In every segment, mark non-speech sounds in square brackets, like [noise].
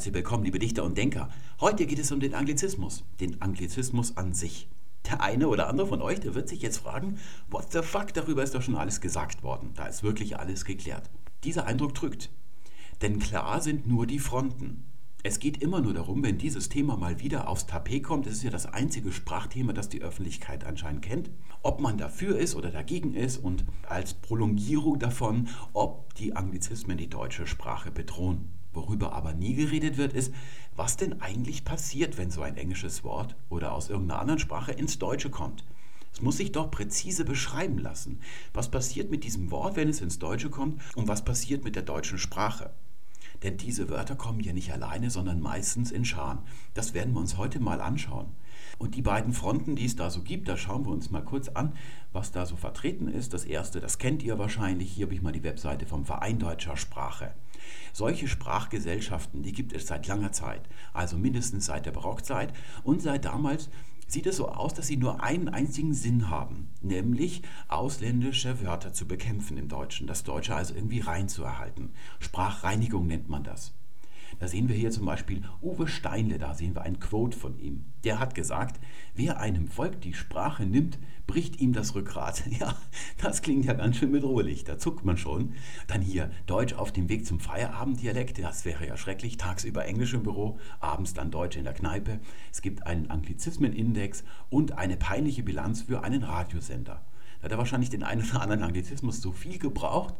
Herzlich willkommen, liebe Dichter und Denker. Heute geht es um den Anglizismus, den Anglizismus an sich. Der eine oder andere von euch, der wird sich jetzt fragen, what the fuck, darüber ist doch schon alles gesagt worden. Da ist wirklich alles geklärt. Dieser Eindruck drückt. Denn klar sind nur die Fronten. Es geht immer nur darum, wenn dieses Thema mal wieder aufs Tapet kommt, das ist ja das einzige Sprachthema, das die Öffentlichkeit anscheinend kennt, ob man dafür ist oder dagegen ist und als Prolongierung davon, ob die Anglizismen die deutsche Sprache bedrohen. Worüber aber nie geredet wird, ist, was denn eigentlich passiert, wenn so ein englisches Wort oder aus irgendeiner anderen Sprache ins Deutsche kommt. Es muss sich doch präzise beschreiben lassen. Was passiert mit diesem Wort, wenn es ins Deutsche kommt und was passiert mit der deutschen Sprache? Denn diese Wörter kommen ja nicht alleine, sondern meistens in Scharen. Das werden wir uns heute mal anschauen. Und die beiden Fronten, die es da so gibt, da schauen wir uns mal kurz an, was da so vertreten ist. Das erste, das kennt ihr wahrscheinlich. Hier habe ich mal die Webseite vom Verein Deutscher Sprache. Solche Sprachgesellschaften, die gibt es seit langer Zeit, also mindestens seit der Barockzeit und seit damals sieht es so aus, dass sie nur einen einzigen Sinn haben, nämlich ausländische Wörter zu bekämpfen im Deutschen, das Deutsche also irgendwie reinzuerhalten. Sprachreinigung nennt man das. Da sehen wir hier zum Beispiel Uwe Steinle, da sehen wir ein Quote von ihm. Der hat gesagt, wer einem Volk die Sprache nimmt, bricht ihm das Rückgrat. [laughs] Ja, das klingt ja ganz schön bedrohlich, da zuckt man schon. Dann hier Deutsch auf dem Weg zum Feierabenddialekt, das wäre ja schrecklich. Tagsüber Englisch im Büro, abends dann Deutsch in der Kneipe. Es gibt einen Anglizismenindex und eine peinliche Bilanz für einen Radiosender. Da hat er wahrscheinlich den einen oder anderen Anglizismus zu viel gebraucht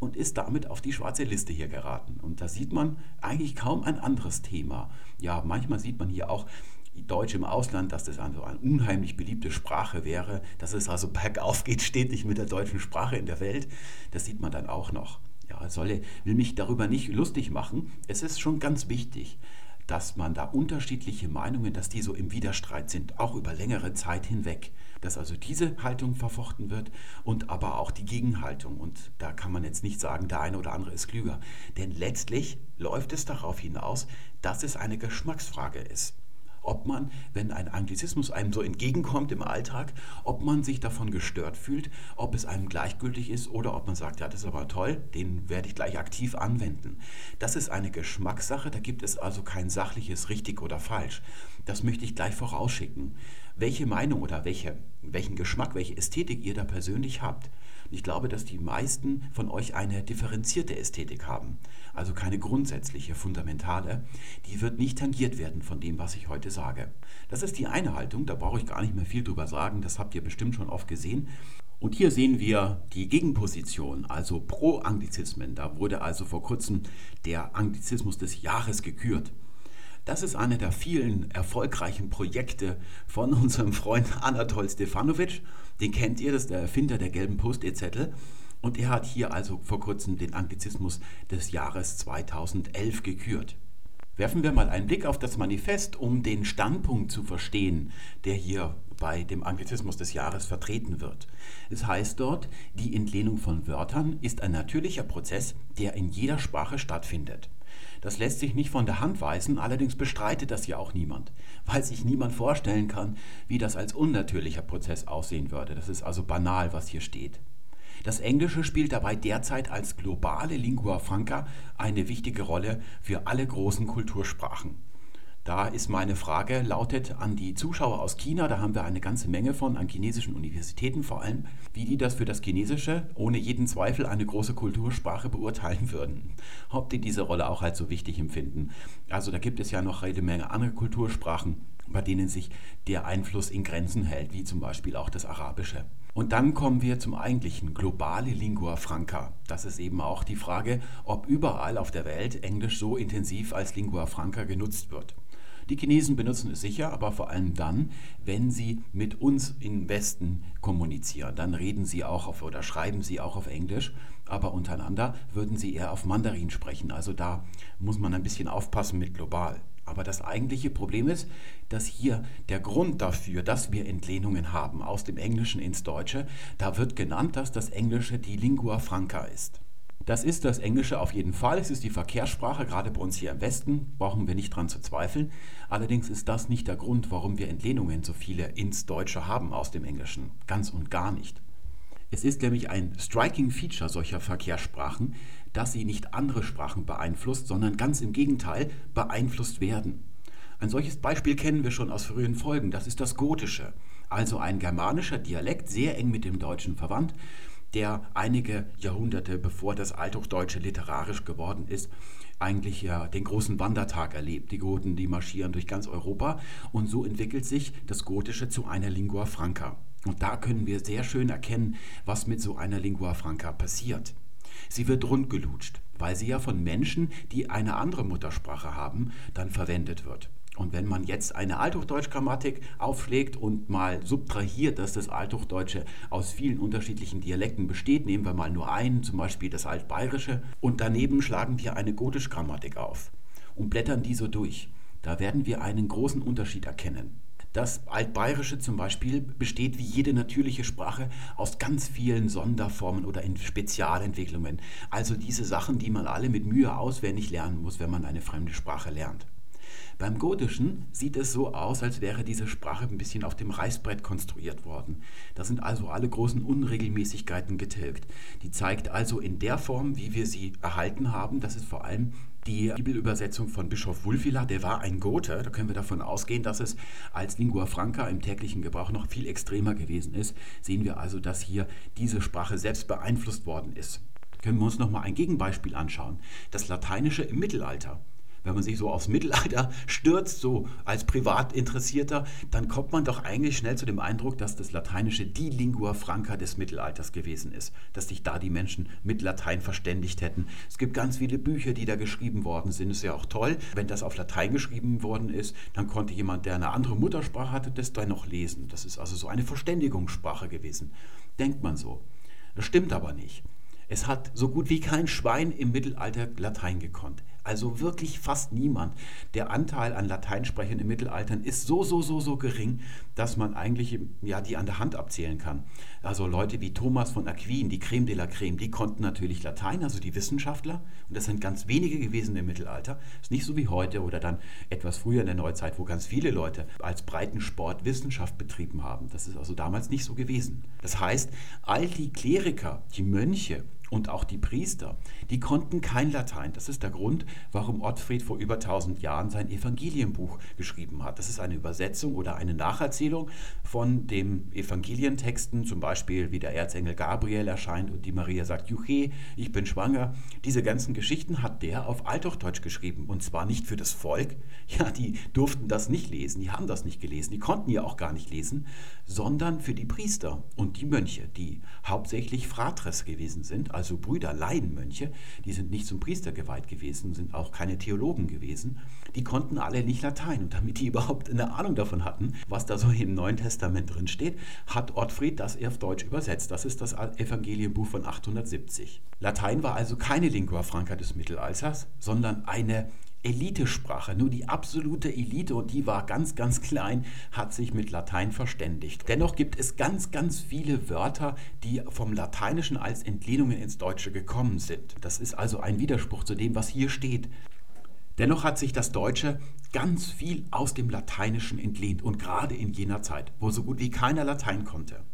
und ist damit auf die schwarze Liste hier geraten. Und da sieht man eigentlich kaum ein anderes Thema. Ja, manchmal sieht man hier auch Deutsch im Ausland, dass das also eine unheimlich beliebte Sprache wäre, dass es also bergauf geht stetig mit der deutschen Sprache in der Welt. Das sieht man dann auch noch. Ja, solle, will mich darüber nicht lustig machen. Es ist schon ganz wichtig, dass man da unterschiedliche Meinungen, dass die so im Widerstreit sind, auch über längere Zeit hinweg. Dass also diese Haltung verfochten wird und aber auch die Gegenhaltung. Und da kann man jetzt nicht sagen, der eine oder andere ist klüger. Denn letztlich läuft es darauf hinaus, dass es eine Geschmacksfrage ist ob man, wenn ein Anglizismus einem so entgegenkommt im Alltag, ob man sich davon gestört fühlt, ob es einem gleichgültig ist oder ob man sagt, ja, das ist aber toll, den werde ich gleich aktiv anwenden. Das ist eine Geschmackssache, da gibt es also kein sachliches richtig oder falsch. Das möchte ich gleich vorausschicken. Welche Meinung oder welche, welchen Geschmack, welche Ästhetik ihr da persönlich habt, ich glaube, dass die meisten von euch eine differenzierte Ästhetik haben, also keine grundsätzliche, fundamentale. Die wird nicht tangiert werden von dem, was ich heute sage. Das ist die eine Haltung, da brauche ich gar nicht mehr viel drüber sagen, das habt ihr bestimmt schon oft gesehen. Und hier sehen wir die Gegenposition, also Pro-Anglizismen. Da wurde also vor kurzem der Anglizismus des Jahres gekürt. Das ist einer der vielen erfolgreichen Projekte von [laughs] unserem Freund Anatol Stefanovic. Den kennt ihr, das ist der Erfinder der gelben Post-it-Zettel. Und er hat hier also vor kurzem den Anglizismus des Jahres 2011 gekürt. Werfen wir mal einen Blick auf das Manifest, um den Standpunkt zu verstehen, der hier bei dem Anglizismus des Jahres vertreten wird. Es heißt dort, die Entlehnung von Wörtern ist ein natürlicher Prozess, der in jeder Sprache stattfindet. Das lässt sich nicht von der Hand weisen, allerdings bestreitet das ja auch niemand, weil sich niemand vorstellen kann, wie das als unnatürlicher Prozess aussehen würde. Das ist also banal, was hier steht. Das Englische spielt dabei derzeit als globale Lingua franca eine wichtige Rolle für alle großen Kultursprachen. Da ist meine Frage, lautet an die Zuschauer aus China, da haben wir eine ganze Menge von, an chinesischen Universitäten vor allem, wie die das für das Chinesische ohne jeden Zweifel eine große Kultursprache beurteilen würden. Ob die diese Rolle auch als so wichtig empfinden. Also da gibt es ja noch eine Menge andere Kultursprachen, bei denen sich der Einfluss in Grenzen hält, wie zum Beispiel auch das Arabische. Und dann kommen wir zum eigentlichen, globale Lingua franca. Das ist eben auch die Frage, ob überall auf der Welt Englisch so intensiv als Lingua franca genutzt wird. Die Chinesen benutzen es sicher, aber vor allem dann, wenn sie mit uns im Westen kommunizieren. Dann reden sie auch auf oder schreiben sie auch auf Englisch, aber untereinander würden sie eher auf Mandarin sprechen. Also da muss man ein bisschen aufpassen mit global. Aber das eigentliche Problem ist, dass hier der Grund dafür, dass wir Entlehnungen haben aus dem Englischen ins Deutsche, da wird genannt, dass das Englische die Lingua franca ist. Das ist das Englische auf jeden Fall. Es ist die Verkehrssprache, gerade bei uns hier im Westen, brauchen wir nicht dran zu zweifeln. Allerdings ist das nicht der Grund, warum wir Entlehnungen so viele ins Deutsche haben aus dem Englischen. Ganz und gar nicht. Es ist nämlich ein striking Feature solcher Verkehrssprachen, dass sie nicht andere Sprachen beeinflusst, sondern ganz im Gegenteil beeinflusst werden. Ein solches Beispiel kennen wir schon aus frühen Folgen, das ist das Gotische, also ein germanischer Dialekt, sehr eng mit dem Deutschen verwandt, der einige Jahrhunderte bevor das Althochdeutsche literarisch geworden ist, eigentlich ja den großen Wandertag erlebt. Die Goten, die marschieren durch ganz Europa und so entwickelt sich das Gotische zu einer Lingua Franca. Und da können wir sehr schön erkennen, was mit so einer Lingua Franca passiert. Sie wird rundgelutscht, weil sie ja von Menschen, die eine andere Muttersprache haben, dann verwendet wird. Und wenn man jetzt eine Althochdeutsch-Grammatik aufschlägt und mal subtrahiert, dass das Althochdeutsche aus vielen unterschiedlichen Dialekten besteht, nehmen wir mal nur einen, zum Beispiel das Altbayerische, und daneben schlagen wir eine Gotisch-Grammatik auf und blättern die so durch, da werden wir einen großen Unterschied erkennen. Das Altbayerische zum Beispiel besteht wie jede natürliche Sprache aus ganz vielen Sonderformen oder in Spezialentwicklungen. Also diese Sachen, die man alle mit Mühe auswendig lernen muss, wenn man eine fremde Sprache lernt. Beim Gotischen sieht es so aus, als wäre diese Sprache ein bisschen auf dem Reißbrett konstruiert worden. Da sind also alle großen Unregelmäßigkeiten getilgt. Die zeigt also in der Form, wie wir sie erhalten haben, dass es vor allem die Bibelübersetzung von Bischof Wulfila, der war ein Gote. Da können wir davon ausgehen, dass es als Lingua Franca im täglichen Gebrauch noch viel extremer gewesen ist. Sehen wir also, dass hier diese Sprache selbst beeinflusst worden ist. Können wir uns noch mal ein Gegenbeispiel anschauen. Das Lateinische im Mittelalter wenn man sich so aufs Mittelalter [laughs] stürzt, so als Privatinteressierter, dann kommt man doch eigentlich schnell zu dem Eindruck, dass das Lateinische die Lingua Franca des Mittelalters gewesen ist, dass sich da die Menschen mit Latein verständigt hätten. Es gibt ganz viele Bücher, die da geschrieben worden sind. Ist ja auch toll, wenn das auf Latein geschrieben worden ist, dann konnte jemand, der eine andere Muttersprache hatte, das dann noch lesen. Das ist also so eine Verständigungssprache gewesen. Denkt man so. Das stimmt aber nicht. Es hat so gut wie kein Schwein im Mittelalter Latein gekonnt. Also wirklich fast niemand. Der Anteil an Lateinsprechern im Mittelalter ist so, so, so, so gering, dass man eigentlich ja, die an der Hand abzählen kann. Also Leute wie Thomas von Aquin, die Creme de la Creme, die konnten natürlich Latein, also die Wissenschaftler. Und das sind ganz wenige gewesen im Mittelalter. Ist nicht so wie heute oder dann etwas früher in der Neuzeit, wo ganz viele Leute als Breitensport Wissenschaft betrieben haben. Das ist also damals nicht so gewesen. Das heißt, all die Kleriker, die Mönche, und auch die Priester, die konnten kein Latein. Das ist der Grund, warum Ottfried vor über 1000 Jahren sein Evangelienbuch geschrieben hat. Das ist eine Übersetzung oder eine Nacherzählung von den Evangelientexten, zum Beispiel wie der Erzengel Gabriel erscheint und die Maria sagt, Juche, ich bin schwanger. Diese ganzen Geschichten hat der auf Althochdeutsch geschrieben und zwar nicht für das Volk. Ja, die durften das nicht lesen, die haben das nicht gelesen, die konnten ja auch gar nicht lesen, sondern für die Priester und die Mönche, die hauptsächlich Fratres gewesen sind, also Brüder, Laienmönche, die sind nicht zum Priester geweiht gewesen, sind auch keine Theologen gewesen, die konnten alle nicht Latein. Und damit die [laughs] überhaupt eine Ahnung davon hatten, was da so im Neuen Testament drin steht, hat Ottfried das auf Deutsch übersetzt. Das ist das Evangelienbuch von 870. Latein war also keine Lingua Franca des Mittelalters, sondern eine Elitesprache. Nur die absolute Elite, und die war ganz, ganz klein, hat sich mit Latein verständigt. Dennoch gibt es ganz, ganz viele Wörter, die vom Lateinischen als Entlehnungen ins Deutsche gekommen sind. Das ist also ein Widerspruch zu dem, was hier steht. Dennoch hat sich das Deutsche ganz viel aus dem Lateinischen entlehnt und gerade in jener Zeit, wo so gut wie keiner Latein konnte.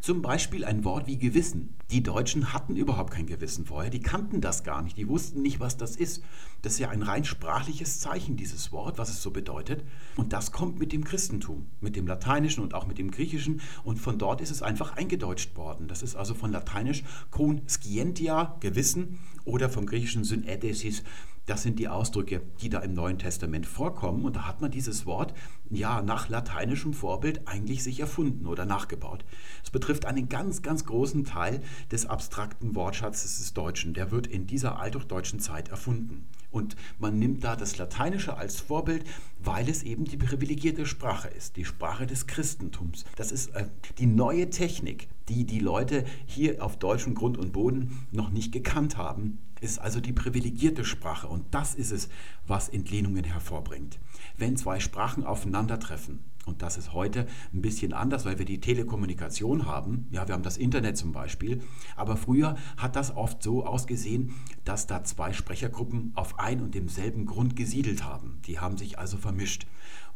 Zum Beispiel ein Wort wie Gewissen. Die Deutschen hatten überhaupt kein Gewissen vorher, die kannten das gar nicht, die wussten nicht, was das ist. Das ist ja ein rein sprachliches Zeichen, dieses Wort, was es so bedeutet. Und das kommt mit dem Christentum, mit dem Lateinischen und auch mit dem Griechischen. Und von dort ist es einfach eingedeutscht worden. Das ist also von Lateinisch con scientia, Gewissen, oder vom Griechischen synedesis, das sind die Ausdrücke, die da im Neuen Testament vorkommen. Und da hat man dieses Wort ja nach lateinischem Vorbild eigentlich sich erfunden oder nachgebaut. Es betrifft einen ganz, ganz großen Teil des abstrakten Wortschatzes des Deutschen. Der wird in dieser althochdeutschen Zeit erfunden. Und man nimmt da das Lateinische als Vorbild, weil es eben die privilegierte Sprache ist, die Sprache des Christentums. Das ist äh, die neue Technik, die die Leute hier auf deutschem Grund und Boden noch nicht gekannt haben ist also die privilegierte Sprache und das ist es, was Entlehnungen hervorbringt. Wenn zwei Sprachen aufeinandertreffen, und das ist heute ein bisschen anders, weil wir die Telekommunikation haben. Ja, wir haben das Internet zum Beispiel. Aber früher hat das oft so ausgesehen, dass da zwei Sprechergruppen auf ein und demselben Grund gesiedelt haben. Die haben sich also vermischt.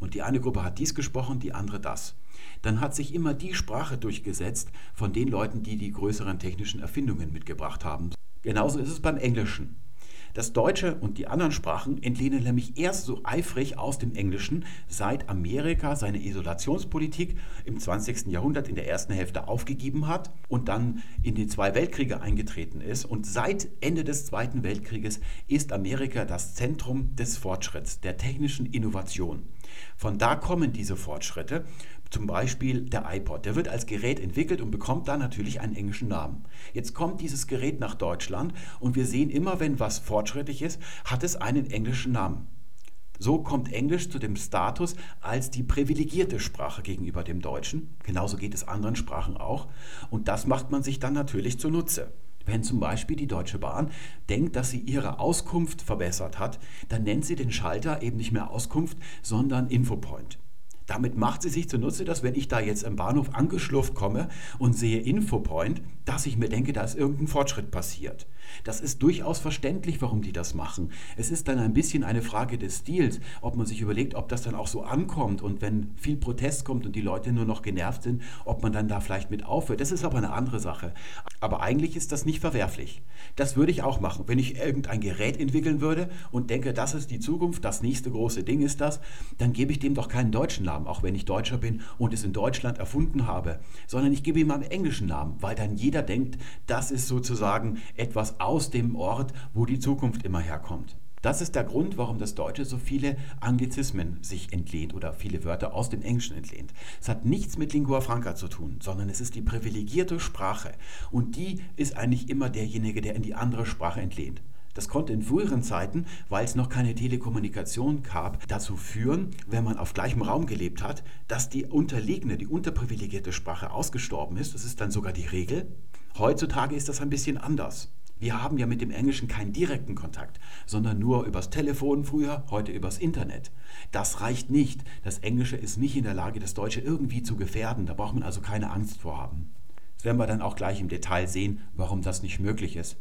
Und die eine Gruppe hat dies gesprochen, die andere das. Dann hat sich immer die Sprache durchgesetzt von den Leuten, die die größeren technischen Erfindungen mitgebracht haben. Genauso ist es beim Englischen. Das Deutsche und die anderen Sprachen entlehnen nämlich erst so eifrig aus dem Englischen, seit Amerika seine Isolationspolitik im 20. Jahrhundert in der ersten Hälfte aufgegeben hat und dann in die zwei Weltkriege eingetreten ist. Und seit Ende des Zweiten Weltkrieges ist Amerika das Zentrum des Fortschritts, der technischen Innovation. Von da kommen diese Fortschritte zum Beispiel der iPod. Der wird als Gerät entwickelt und bekommt dann natürlich einen englischen Namen. Jetzt kommt dieses Gerät nach Deutschland und wir sehen immer, wenn was fortschrittlich ist, hat es einen englischen Namen. So kommt Englisch zu dem Status als die privilegierte Sprache gegenüber dem Deutschen. Genauso geht es anderen Sprachen auch. Und das macht man sich dann natürlich zunutze. Wenn zum Beispiel die Deutsche Bahn denkt, dass sie ihre Auskunft verbessert hat, dann nennt sie den Schalter eben nicht mehr Auskunft, sondern Infopoint. Damit macht sie sich zunutze, dass wenn ich da jetzt im Bahnhof angeschlurft komme und sehe Infopoint, dass ich mir denke, da ist irgendein Fortschritt passiert. Das ist durchaus verständlich, warum die das machen. Es ist dann ein bisschen eine Frage des Stils, ob man sich überlegt, ob das dann auch so ankommt und wenn viel Protest kommt und die Leute nur noch genervt sind, ob man dann da vielleicht mit aufhört. Das ist aber eine andere Sache. Aber eigentlich ist das nicht verwerflich. Das würde ich auch machen. Wenn ich irgendein Gerät entwickeln würde und denke, das ist die Zukunft, das nächste große Ding ist das, dann gebe ich dem doch keinen deutschen Namen. Auch wenn ich Deutscher bin und es in Deutschland erfunden habe, sondern ich gebe ihm einen englischen Namen, weil dann jeder denkt, das ist sozusagen etwas aus dem Ort, wo die Zukunft immer herkommt. Das ist der Grund, warum das Deutsche so viele Anglizismen sich entlehnt oder viele Wörter aus dem Englischen entlehnt. Es hat nichts mit Lingua Franca zu tun, sondern es ist die privilegierte Sprache. Und die ist eigentlich immer derjenige, der in die andere Sprache entlehnt. Das konnte in früheren Zeiten, weil es noch keine Telekommunikation gab, dazu führen, wenn man auf gleichem Raum gelebt hat, dass die unterlegene, die unterprivilegierte Sprache ausgestorben ist. Das ist dann sogar die Regel. Heutzutage ist das ein bisschen anders. Wir haben ja mit dem Englischen keinen direkten Kontakt, sondern nur übers Telefon früher, heute übers Internet. Das reicht nicht. Das Englische ist nicht in der Lage, das Deutsche irgendwie zu gefährden. Da braucht man also keine Angst vor haben. Das werden wir dann auch gleich im Detail sehen, warum das nicht möglich ist.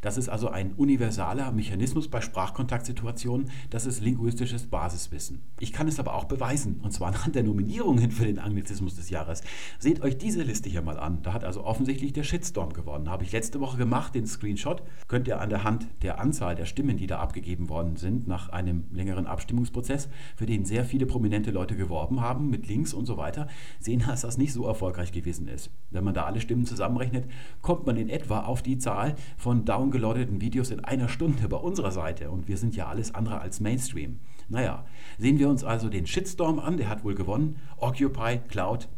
Das ist also ein universaler Mechanismus bei Sprachkontaktsituationen. Das ist linguistisches Basiswissen. Ich kann es aber auch beweisen, und zwar anhand der Nominierungen für den Anglizismus des Jahres. Seht euch diese Liste hier mal an. Da hat also offensichtlich der Shitstorm gewonnen. Habe ich letzte Woche gemacht, den Screenshot. Könnt ihr an der Hand der Anzahl der Stimmen, die da abgegeben worden sind, nach einem längeren Abstimmungsprozess, für den sehr viele prominente Leute geworben haben, mit Links und so weiter, sehen, dass das nicht so erfolgreich gewesen ist. Wenn man da alle Stimmen zusammenrechnet, kommt man in etwa auf die Zahl von Down downgeloadeten Videos in einer Stunde bei unserer Seite und wir sind ja alles andere als Mainstream. Naja, sehen wir uns also den Shitstorm an, der hat wohl gewonnen. Occupy, Cloud,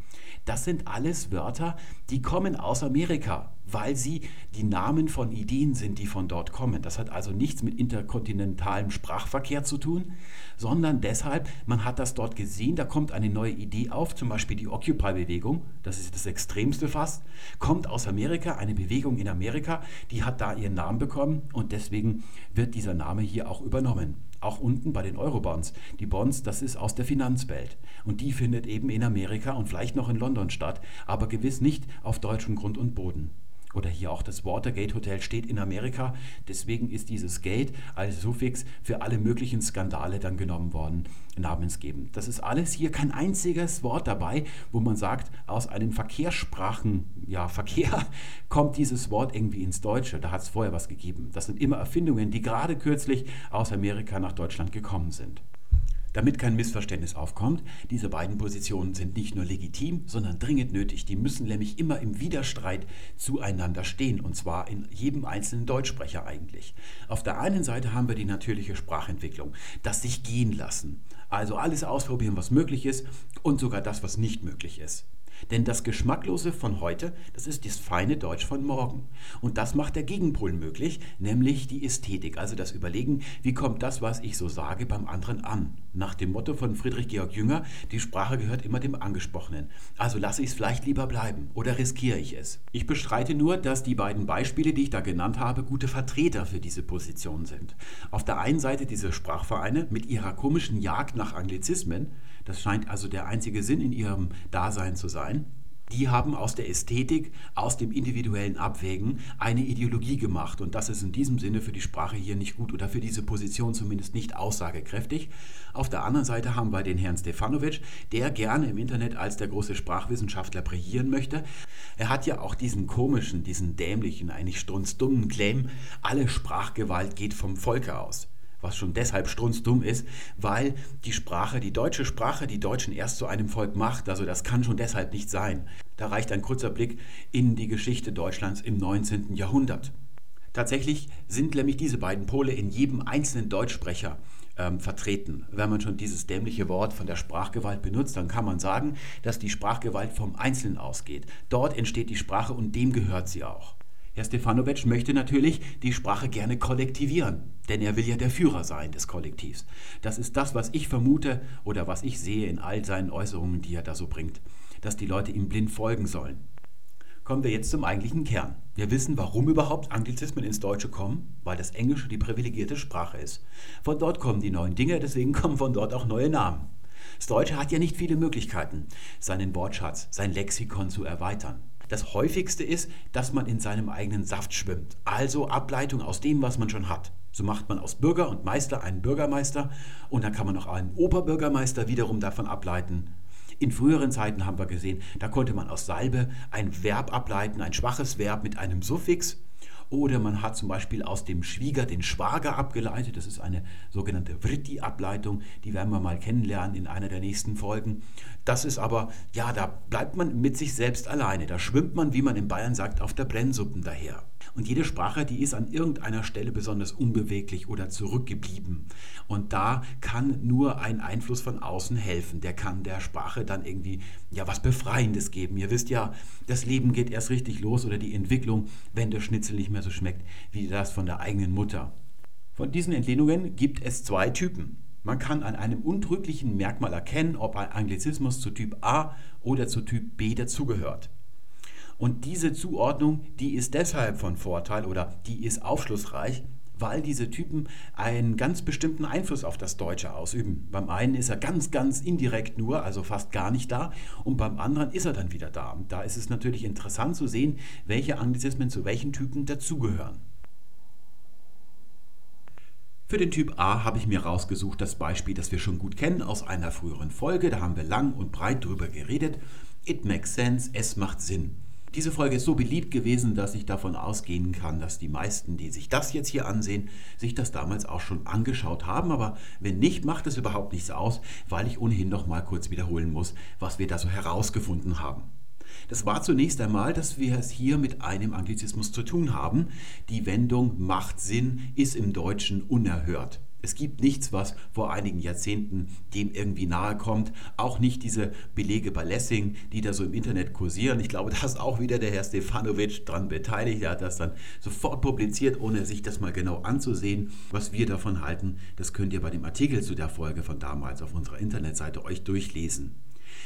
das sind alles Wörter, die kommen aus Amerika, weil sie die Namen von Ideen sind, die von dort kommen. Das hat also nichts mit interkontinentalem Sprachverkehr zu tun, sondern deshalb, man hat das dort gesehen, da kommt eine neue Idee auf, zum Beispiel die Occupy-Bewegung, das ist das Extremste fast, kommt aus Amerika, eine Bewegung in Amerika, die hat da ihren Namen bekommen und deswegen wird dieser Name hier auch übernommen auch unten bei den Eurobonds. Die Bonds, das ist aus der Finanzwelt. Und die findet eben in Amerika und vielleicht noch in London statt, aber gewiss nicht auf deutschem Grund und Boden. Oder hier auch das Watergate Hotel steht in Amerika. Deswegen ist dieses Gate als Suffix für alle möglichen Skandale dann genommen worden, namensgebend. Das ist alles hier kein einziges Wort dabei, wo man sagt, aus einem Verkehrssprachen, ja, Verkehr [laughs] kommt dieses Wort irgendwie ins Deutsche. Da hat es vorher was gegeben. Das sind immer Erfindungen, die gerade kürzlich aus Amerika nach Deutschland gekommen sind. Damit kein Missverständnis aufkommt, diese beiden Positionen sind nicht nur legitim, sondern dringend nötig. Die müssen nämlich immer im Widerstreit zueinander stehen, und zwar in jedem einzelnen Deutschsprecher eigentlich. Auf der einen Seite haben wir die natürliche Sprachentwicklung, das sich gehen lassen. Also alles ausprobieren, was möglich ist und sogar das, was nicht möglich ist. Denn das Geschmacklose von heute, das ist das feine Deutsch von morgen. Und das macht der Gegenpol möglich, nämlich die Ästhetik, also das Überlegen, wie kommt das, was ich so sage, beim anderen an. Nach dem Motto von Friedrich Georg Jünger, die Sprache gehört immer dem Angesprochenen. Also lasse ich es vielleicht lieber bleiben oder riskiere ich es. Ich bestreite nur, dass die beiden Beispiele, die ich da genannt habe, gute Vertreter für diese Position sind. Auf der einen Seite diese Sprachvereine mit ihrer komischen Jagd nach Anglizismen, das scheint also der einzige Sinn in ihrem Dasein zu sein, Die haben aus der Ästhetik, aus dem individuellen Abwägen eine Ideologie gemacht. Und das ist in diesem Sinne für die Sprache hier nicht gut oder für diese Position zumindest nicht aussagekräftig. Auf der anderen Seite haben wir den Herrn Stefanovic, der gerne im Internet als der große Sprachwissenschaftler brillieren möchte. Er hat ja auch diesen komischen, diesen dämlichen, eigentlich strunzdummen Claim, alle Sprachgewalt geht vom Volke aus was schon deshalb strunzdumm ist, weil die Sprache, die deutsche Sprache, die Deutschen erst zu einem Volk macht. Also das kann schon deshalb nicht sein. Da reicht ein kurzer Blick in die Geschichte Deutschlands im 19. Jahrhundert. Tatsächlich sind nämlich diese beiden Pole in jedem einzelnen Deutschsprecher ähm, vertreten. Wenn man schon dieses dämliche Wort von der Sprachgewalt benutzt, dann kann man sagen, dass die Sprachgewalt vom Einzelnen ausgeht. Dort entsteht die Sprache und dem gehört sie auch. Herr Stefanovic möchte natürlich die Sprache gerne kollektivieren, denn er will ja der Führer sein des Kollektivs. Das ist das, was ich vermute oder was ich sehe in all seinen Äußerungen, die er da so bringt, dass die Leute ihm blind folgen sollen. Kommen wir jetzt zum eigentlichen Kern. Wir wissen, warum überhaupt Anglizismen ins Deutsche kommen, weil das Englische die privilegierte Sprache ist. Von dort kommen die neuen Dinge, deswegen kommen von dort auch neue Namen. Das Deutsche hat ja nicht viele Möglichkeiten, seinen Wortschatz, sein Lexikon zu erweitern. Das häufigste ist, dass man in seinem eigenen Saft schwimmt. Also Ableitung aus dem, was man schon hat. So macht man aus Bürger und Meister einen Bürgermeister und dann kann man auch einen Oberbürgermeister wiederum davon ableiten. In früheren Zeiten haben wir gesehen, da konnte man aus Salbe ein Verb ableiten, ein schwaches Verb mit einem Suffix oder man hat zum Beispiel aus dem Schwieger den Schwager abgeleitet. Das ist eine sogenannte Vritti-Ableitung. Die werden wir mal kennenlernen in einer der nächsten Folgen. Das ist aber, ja, da bleibt man mit sich selbst alleine. Da schwimmt man, wie man in Bayern sagt, auf der Brennsuppen daher. Und jede Sprache, die ist an irgendeiner Stelle besonders unbeweglich oder zurückgeblieben. Und da kann nur ein Einfluss von außen helfen. Der kann der Sprache dann irgendwie ja was Befreiendes geben. Ihr wisst ja, das Leben geht erst richtig los oder die Entwicklung, wenn der Schnitzel nicht mehr so schmeckt wie das von der eigenen Mutter. Von diesen Entlehnungen gibt es zwei Typen. Man kann an einem untrüglichen Merkmal erkennen, ob ein Anglizismus zu Typ A oder zu Typ B dazugehört. Und diese Zuordnung, die ist deshalb von Vorteil oder die ist aufschlussreich, weil diese Typen einen ganz bestimmten Einfluss auf das Deutsche ausüben. Beim einen ist er ganz, ganz indirekt nur, also fast gar nicht da, und beim anderen ist er dann wieder da. Und da ist es natürlich interessant zu sehen, welche Anglizismen zu welchen Typen dazugehören. Für den Typ A habe ich mir rausgesucht das Beispiel, das wir schon gut kennen aus einer früheren Folge. Da haben wir lang und breit drüber geredet. It makes sense, es macht Sinn. Diese Folge ist so beliebt gewesen, dass ich davon ausgehen kann, dass die meisten, die sich das jetzt hier ansehen, sich das damals auch schon angeschaut haben. Aber wenn nicht, macht es überhaupt nichts aus, weil ich ohnehin noch mal kurz wiederholen muss, was wir da so herausgefunden haben. Das war zunächst einmal, dass wir es hier mit einem Anglizismus zu tun haben. Die Wendung macht Sinn ist im Deutschen unerhört. Es gibt nichts, was vor einigen Jahrzehnten dem irgendwie nahe kommt. Auch nicht diese Belege bei Lessing, die da so im Internet kursieren. Ich glaube, [laughs] da ist auch wieder der Herr Stefanovic dran beteiligt. Er hat das dann sofort publiziert, ohne sich das mal genau anzusehen. Was wir davon halten, das könnt ihr bei dem Artikel zu der Folge von damals auf unserer Internetseite euch durchlesen.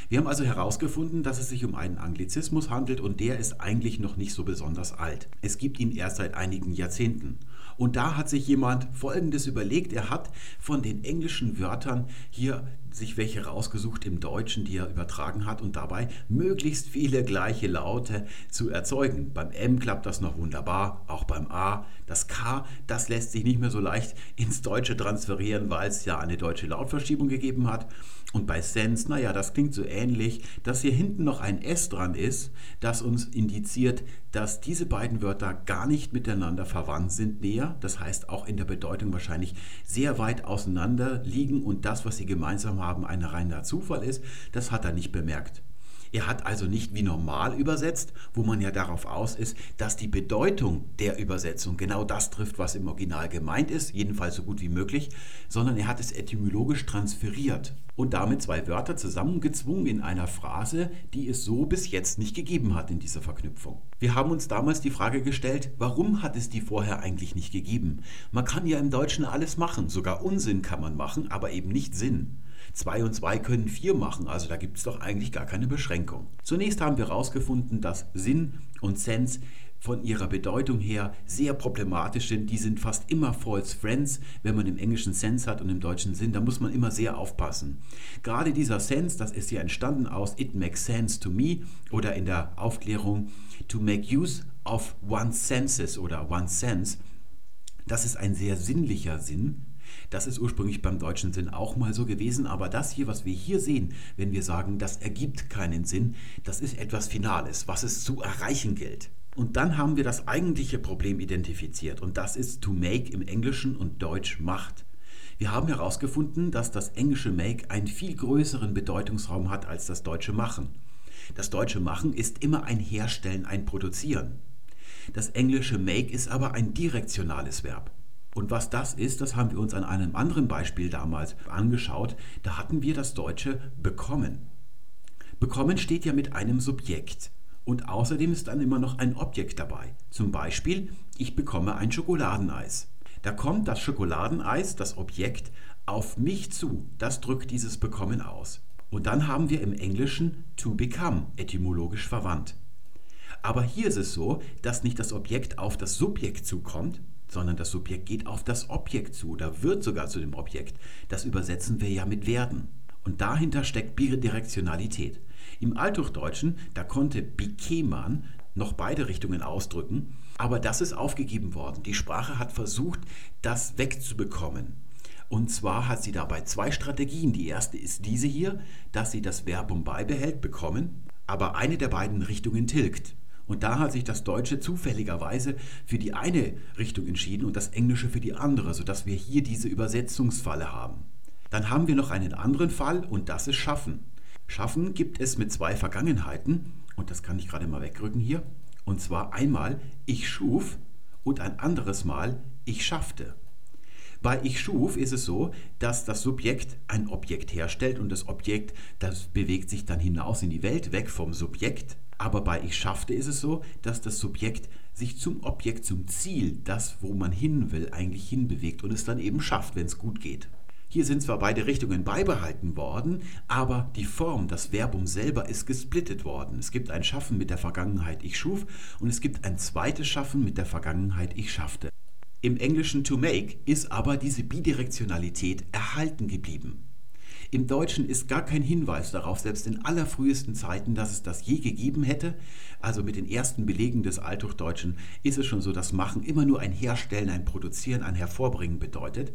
Wir haben also herausgefunden, dass es sich um einen Anglizismus handelt und der ist eigentlich noch nicht so besonders alt. Es gibt ihn erst seit einigen Jahrzehnten. Und da hat sich jemand Folgendes überlegt. Er hat von den englischen Wörtern hier sich welche rausgesucht im Deutschen, die er übertragen hat und dabei möglichst viele gleiche Laute zu erzeugen. Beim M klappt das noch wunderbar, auch beim A. Das K, das lässt sich nicht mehr so leicht ins Deutsche transferieren, weil es ja eine deutsche Lautverschiebung gegeben hat. Und bei Sense, naja, das klingt so ähnlich, dass hier hinten noch ein S dran ist, das uns indiziert, dass diese beiden Wörter gar nicht miteinander verwandt sind näher, das heißt auch in der Bedeutung wahrscheinlich sehr weit auseinander liegen und das, was sie gemeinsam haben, ein reiner Zufall ist, das hat er nicht bemerkt. Er hat also nicht wie normal übersetzt, wo man ja darauf aus ist, dass die Bedeutung der Übersetzung genau das trifft, was im Original gemeint ist, jedenfalls so gut wie möglich, sondern er hat es etymologisch transferiert und damit zwei Wörter zusammengezwungen in einer Phrase, die es so bis jetzt nicht gegeben hat in dieser Verknüpfung. Wir haben uns damals die Frage gestellt, warum hat es die vorher eigentlich nicht gegeben? Man kann ja im Deutschen alles machen, sogar Unsinn kann man machen, aber eben nicht Sinn. 2 und 2 können 4 machen, also da gibt es doch eigentlich gar keine Beschränkung. Zunächst haben wir herausgefunden, dass Sinn und Sense von ihrer Bedeutung her sehr problematisch sind. Die sind fast immer false friends, wenn man im englischen Sense hat und im deutschen Sinn. Da muss man immer sehr aufpassen. Gerade dieser Sense, das ist ja entstanden aus It makes sense to me oder in der Aufklärung to make use of one's senses oder one's sense. Das ist ein sehr sinnlicher Sinn. Das ist ursprünglich beim deutschen Sinn auch mal so gewesen, aber das hier, was wir hier sehen, wenn wir sagen, das ergibt keinen Sinn, das ist etwas Finales, was es zu erreichen gilt. Und dann haben wir das eigentliche Problem identifiziert und das ist to make im Englischen und Deutsch macht. Wir haben herausgefunden, dass das englische make einen viel größeren Bedeutungsraum hat als das deutsche machen. Das deutsche machen ist immer ein Herstellen, ein Produzieren. Das englische make ist aber ein direktionales Verb. Und was das ist, das haben wir uns an einem anderen Beispiel damals angeschaut. Da hatten wir das deutsche bekommen. Bekommen steht ja mit einem Subjekt. Und außerdem ist dann immer noch ein Objekt dabei. Zum Beispiel, ich bekomme ein Schokoladeneis. Da kommt das Schokoladeneis, das Objekt, auf mich zu. Das drückt dieses Bekommen aus. Und dann haben wir im Englischen to become, etymologisch verwandt. Aber hier ist es so, dass nicht das Objekt auf das Subjekt zukommt, sondern das Subjekt geht auf das Objekt zu oder wird sogar zu dem Objekt. Das übersetzen wir ja mit werden. Und dahinter steckt Bidirektionalität. Im Althochdeutschen, da konnte Bikeman noch beide Richtungen ausdrücken, aber das ist aufgegeben worden. Die Sprache hat versucht, das wegzubekommen. Und zwar hat sie dabei zwei Strategien. Die erste ist diese hier, dass sie das Verbum beibehält, bekommen, aber eine der beiden Richtungen tilgt. Und da hat sich das Deutsche zufälligerweise für die eine Richtung entschieden und das Englische für die andere, sodass wir hier diese Übersetzungsfalle haben. Dann haben wir noch einen anderen Fall und das ist Schaffen. Schaffen gibt es mit zwei Vergangenheiten und das kann ich gerade mal wegrücken hier. Und zwar einmal ich schuf und ein anderes Mal ich schaffte. Bei ich schuf ist es so, dass das Subjekt ein Objekt herstellt und das Objekt, das bewegt sich dann hinaus in die Welt, weg vom Subjekt aber bei Ich schaffte ist es so, dass das Subjekt sich zum Objekt, zum Ziel, das, wo man hin will, eigentlich hinbewegt und es dann eben schafft, wenn es gut geht. Hier sind zwar beide Richtungen beibehalten worden, aber die Form, das Verbum selber ist gesplittet worden. Es gibt ein Schaffen mit der Vergangenheit ich schuf und es gibt ein zweites Schaffen mit der Vergangenheit ich schaffte. Im Englischen to make ist aber diese Bidirektionalität erhalten geblieben. Im Deutschen ist gar kein Hinweis darauf, selbst in allerfrühesten Zeiten, dass es das je gegeben hätte. Also mit den ersten Belegen des Althochdeutschen ist es schon so, dass Machen immer nur ein Herstellen, ein Produzieren, ein Hervorbringen bedeutet.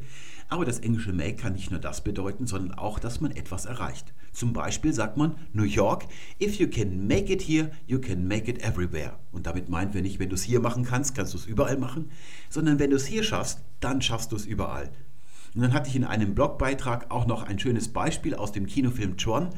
Aber das englische Make kann nicht nur das bedeuten, sondern auch, dass man etwas erreicht. Zum Beispiel sagt man New York, if you can make it here, you can make it everywhere. Und damit meint wir nicht, wenn du es hier machen kannst, kannst du es überall machen, sondern wenn du es hier schaffst, dann schaffst du es überall. Und dann hatte ich in einem Blogbeitrag auch noch ein schönes Beispiel aus dem Kinofilm Tron.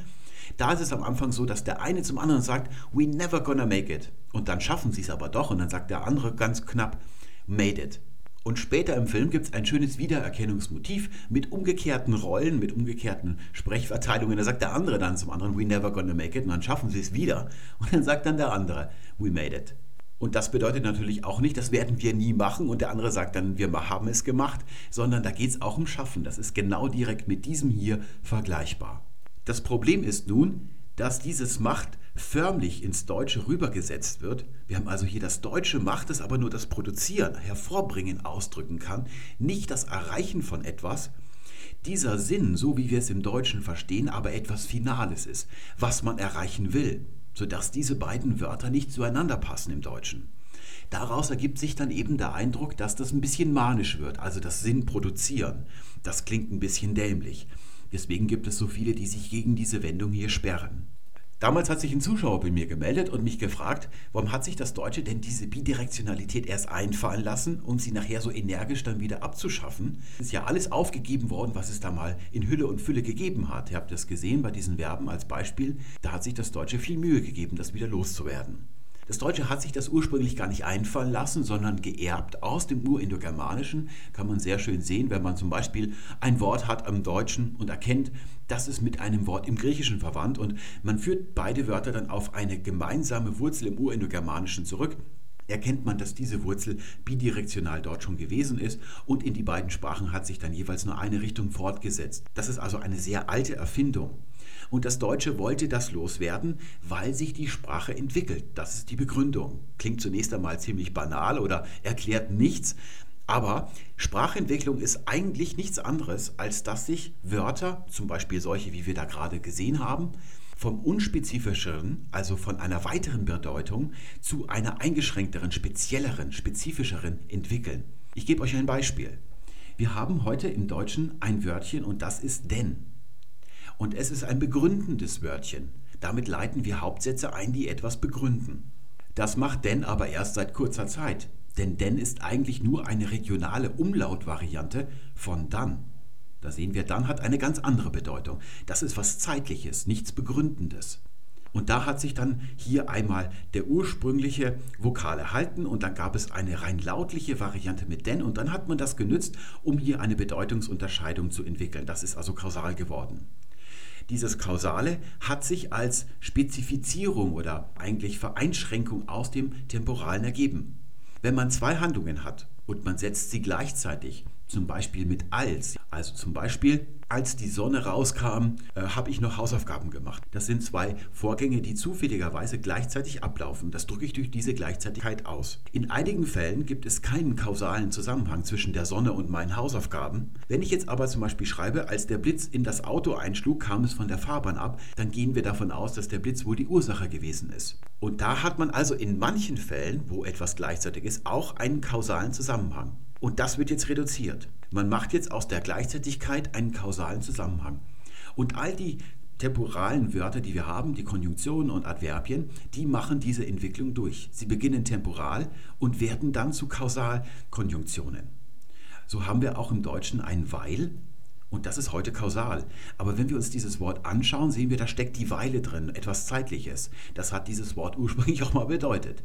Da ist es am Anfang so, dass der eine zum anderen sagt, we never gonna make it. Und dann schaffen sie es aber doch und dann sagt der andere ganz knapp, made it. Und später im Film gibt es ein schönes Wiedererkennungsmotiv mit umgekehrten Rollen, mit umgekehrten Sprechverteilungen. Da sagt der andere dann zum anderen, we never gonna make it. Und dann schaffen sie es wieder. Und dann sagt dann der andere, we made it. Und das bedeutet natürlich auch nicht, das werden wir nie machen und der andere sagt dann, wir haben es gemacht, sondern da geht es auch um Schaffen. Das ist genau direkt mit diesem hier vergleichbar. Das Problem ist nun, dass dieses Macht förmlich ins Deutsche rübergesetzt wird. Wir haben also hier das Deutsche Macht, das aber nur das Produzieren, Hervorbringen ausdrücken kann, nicht das Erreichen von etwas. Dieser Sinn, so wie wir es im Deutschen verstehen, aber etwas Finales ist, was man erreichen will sodass diese beiden Wörter nicht zueinander passen im Deutschen. Daraus ergibt sich dann eben der Eindruck, dass das ein bisschen manisch wird, also das Sinn produzieren. Das klingt ein bisschen dämlich. Deswegen gibt es so viele, die sich gegen diese Wendung hier sperren. Damals hat sich ein Zuschauer bei mir gemeldet und mich gefragt, warum hat sich das Deutsche denn diese Bidirektionalität erst einfallen lassen, um sie nachher so energisch dann wieder abzuschaffen? Ist ja alles aufgegeben worden, was es da mal in Hülle und Fülle gegeben hat. Ihr habt das gesehen bei diesen Verben als Beispiel. Da hat sich das Deutsche viel Mühe gegeben, das wieder loszuwerden. Das Deutsche hat sich das ursprünglich gar nicht einfallen lassen, sondern geerbt aus dem Urindogermanischen. Kann man sehr schön sehen, wenn man zum Beispiel ein Wort hat am Deutschen und erkennt, das ist mit einem Wort im Griechischen verwandt und man führt beide Wörter dann auf eine gemeinsame Wurzel im Urindogermanischen zurück. erkennt man, dass diese Wurzel bidirektional dort schon gewesen ist und in die beiden Sprachen hat sich dann jeweils nur eine Richtung fortgesetzt. Das ist also eine sehr alte Erfindung. Und das Deutsche wollte das loswerden, weil sich die Sprache entwickelt. Das ist die Begründung. Klingt zunächst einmal ziemlich banal oder erklärt nichts, aber Sprachentwicklung ist eigentlich nichts anderes, als dass sich Wörter, zum Beispiel solche, wie wir da gerade gesehen haben, vom unspezifischeren, also von einer weiteren Bedeutung, zu einer eingeschränkteren, spezielleren, spezifischeren entwickeln. Ich gebe euch ein Beispiel. Wir haben heute im Deutschen ein Wörtchen und das ist denn. Und es ist ein begründendes Wörtchen. Damit leiten wir Hauptsätze ein, die etwas begründen. Das macht denn aber erst seit kurzer Zeit. Denn denn ist eigentlich nur eine regionale Umlautvariante von dann. Da sehen wir, dann hat eine ganz andere Bedeutung. Das ist was Zeitliches, nichts Begründendes. Und da hat sich dann hier einmal der ursprüngliche Vokal erhalten und dann gab es eine rein lautliche Variante mit denn und dann hat man das genützt, um hier eine Bedeutungsunterscheidung zu entwickeln. Das ist also kausal geworden. Dieses Kausale hat sich als Spezifizierung oder eigentlich Vereinschränkung aus dem Temporalen ergeben. Wenn man zwei Handlungen hat und man setzt sie gleichzeitig, zum Beispiel mit als, also zum Beispiel als die Sonne rauskam, äh, habe ich noch Hausaufgaben gemacht. Das sind zwei Vorgänge, die zufälligerweise gleichzeitig ablaufen. Das drücke ich durch diese Gleichzeitigkeit aus. In einigen Fällen gibt es keinen kausalen Zusammenhang zwischen der Sonne und meinen Hausaufgaben. Wenn ich jetzt aber zum Beispiel schreibe, als der Blitz in das Auto einschlug, kam es von der Fahrbahn ab, dann gehen wir davon aus, dass der Blitz wohl die Ursache gewesen ist. Und da hat man also in manchen Fällen, wo etwas gleichzeitig ist, auch einen kausalen Zusammenhang. Und das wird jetzt reduziert. Man macht jetzt aus der Gleichzeitigkeit einen kausalen Zusammenhang. Und all die temporalen Wörter, die wir haben, die Konjunktionen und Adverbien, die machen diese Entwicklung durch. Sie beginnen temporal und werden dann zu Kausalkonjunktionen. So haben wir auch im Deutschen ein weil und das ist heute kausal. Aber wenn wir uns dieses Wort anschauen, sehen wir, da steckt die Weile drin, etwas Zeitliches. Das hat dieses Wort [laughs] ursprünglich auch mal bedeutet.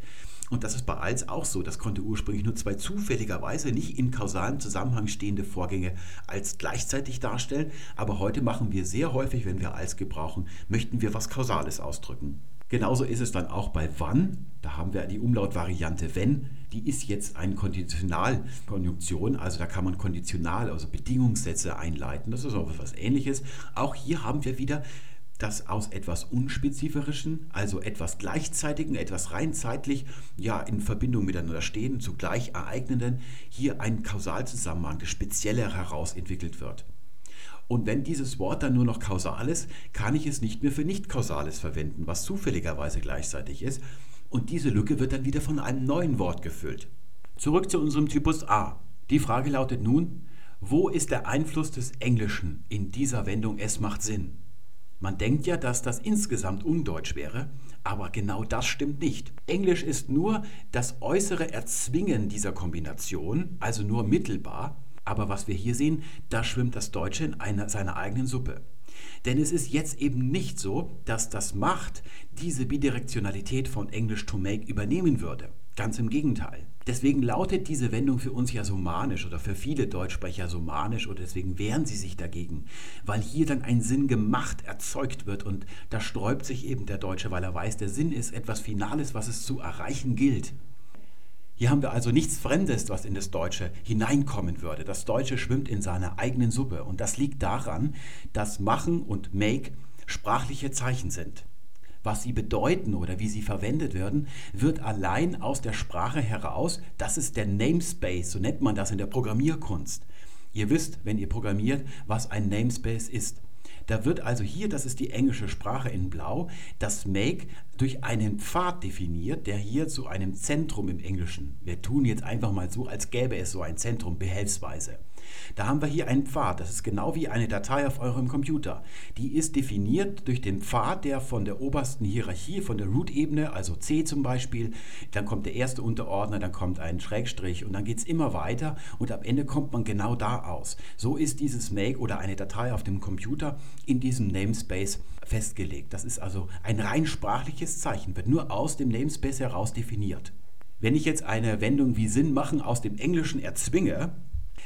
Und das ist bei als auch so. Das konnte ursprünglich nur zwei zufälligerweise nicht in kausalem Zusammenhang stehende Vorgänge als gleichzeitig darstellen. Aber heute machen wir sehr häufig, wenn wir als gebrauchen, möchten wir was Kausales ausdrücken. Genauso ist es dann auch bei wann. Da haben wir die Umlautvariante wenn. Die ist jetzt eine Konditionalkonjunktion, also da kann man konditional, also Bedingungssätze einleiten. Das ist auch etwas Ähnliches. Auch hier haben wir wieder dass aus etwas Unspezifischen, also etwas Gleichzeitigen, etwas rein zeitlich ja, in Verbindung miteinander stehen, zugleich ereignenden, hier ein Kausalzusammenhang, der spezieller heraus entwickelt wird. Und wenn dieses Wort dann nur noch kausal ist, kann ich es nicht mehr für nicht kausales verwenden, was zufälligerweise gleichzeitig ist. Und diese Lücke wird dann wieder von einem neuen Wort gefüllt. Zurück zu unserem Typus A. Die Frage lautet nun, wo ist der Einfluss des Englischen in dieser Wendung es macht Sinn? Man denkt ja, dass das insgesamt undeutsch wäre, aber genau das stimmt nicht. Englisch ist nur das äußere Erzwingen dieser Kombination, also nur mittelbar, aber was wir hier sehen, da schwimmt das Deutsche in einer, seiner eigenen Suppe. Denn es ist jetzt eben nicht so, dass das Macht diese Bidirektionalität von Englisch to make übernehmen würde. Ganz im Gegenteil. Deswegen lautet diese Wendung für uns ja somanisch oder für viele Deutschsprecher somanisch und deswegen wehren sie sich dagegen, weil hier dann ein Sinn gemacht erzeugt wird und da sträubt sich eben der Deutsche, weil er weiß, der Sinn ist etwas Finales, was es zu erreichen gilt. Hier haben wir also nichts Fremdes, was in das Deutsche hineinkommen würde. Das Deutsche schwimmt in seiner eigenen Suppe und das liegt daran, dass Machen und Make sprachliche Zeichen sind was sie bedeuten oder wie sie verwendet werden, wird allein aus der Sprache heraus, das ist der Namespace, so nennt man das in der Programmierkunst. Ihr wisst, wenn ihr programmiert, was ein Namespace ist. Da wird also hier, das ist die englische Sprache in Blau, das Make durch einen Pfad definiert, der hier zu einem Zentrum im Englischen. Wir tun jetzt einfach mal so, als gäbe es so ein Zentrum behelfsweise. Da haben wir hier einen Pfad. Das ist genau wie eine Datei auf eurem Computer. Die ist definiert durch den Pfad, der von der obersten Hierarchie, von der Root-Ebene, also C zum Beispiel, dann kommt der erste Unterordner, dann kommt ein Schrägstrich und dann geht es immer weiter und am Ende kommt man genau da aus. So ist dieses Make oder eine Datei auf dem Computer in diesem Namespace festgelegt. Das ist also ein rein sprachliches Zeichen, wird nur aus dem Namespace heraus definiert. Wenn ich jetzt eine Wendung wie Sinn machen aus dem Englischen erzwinge,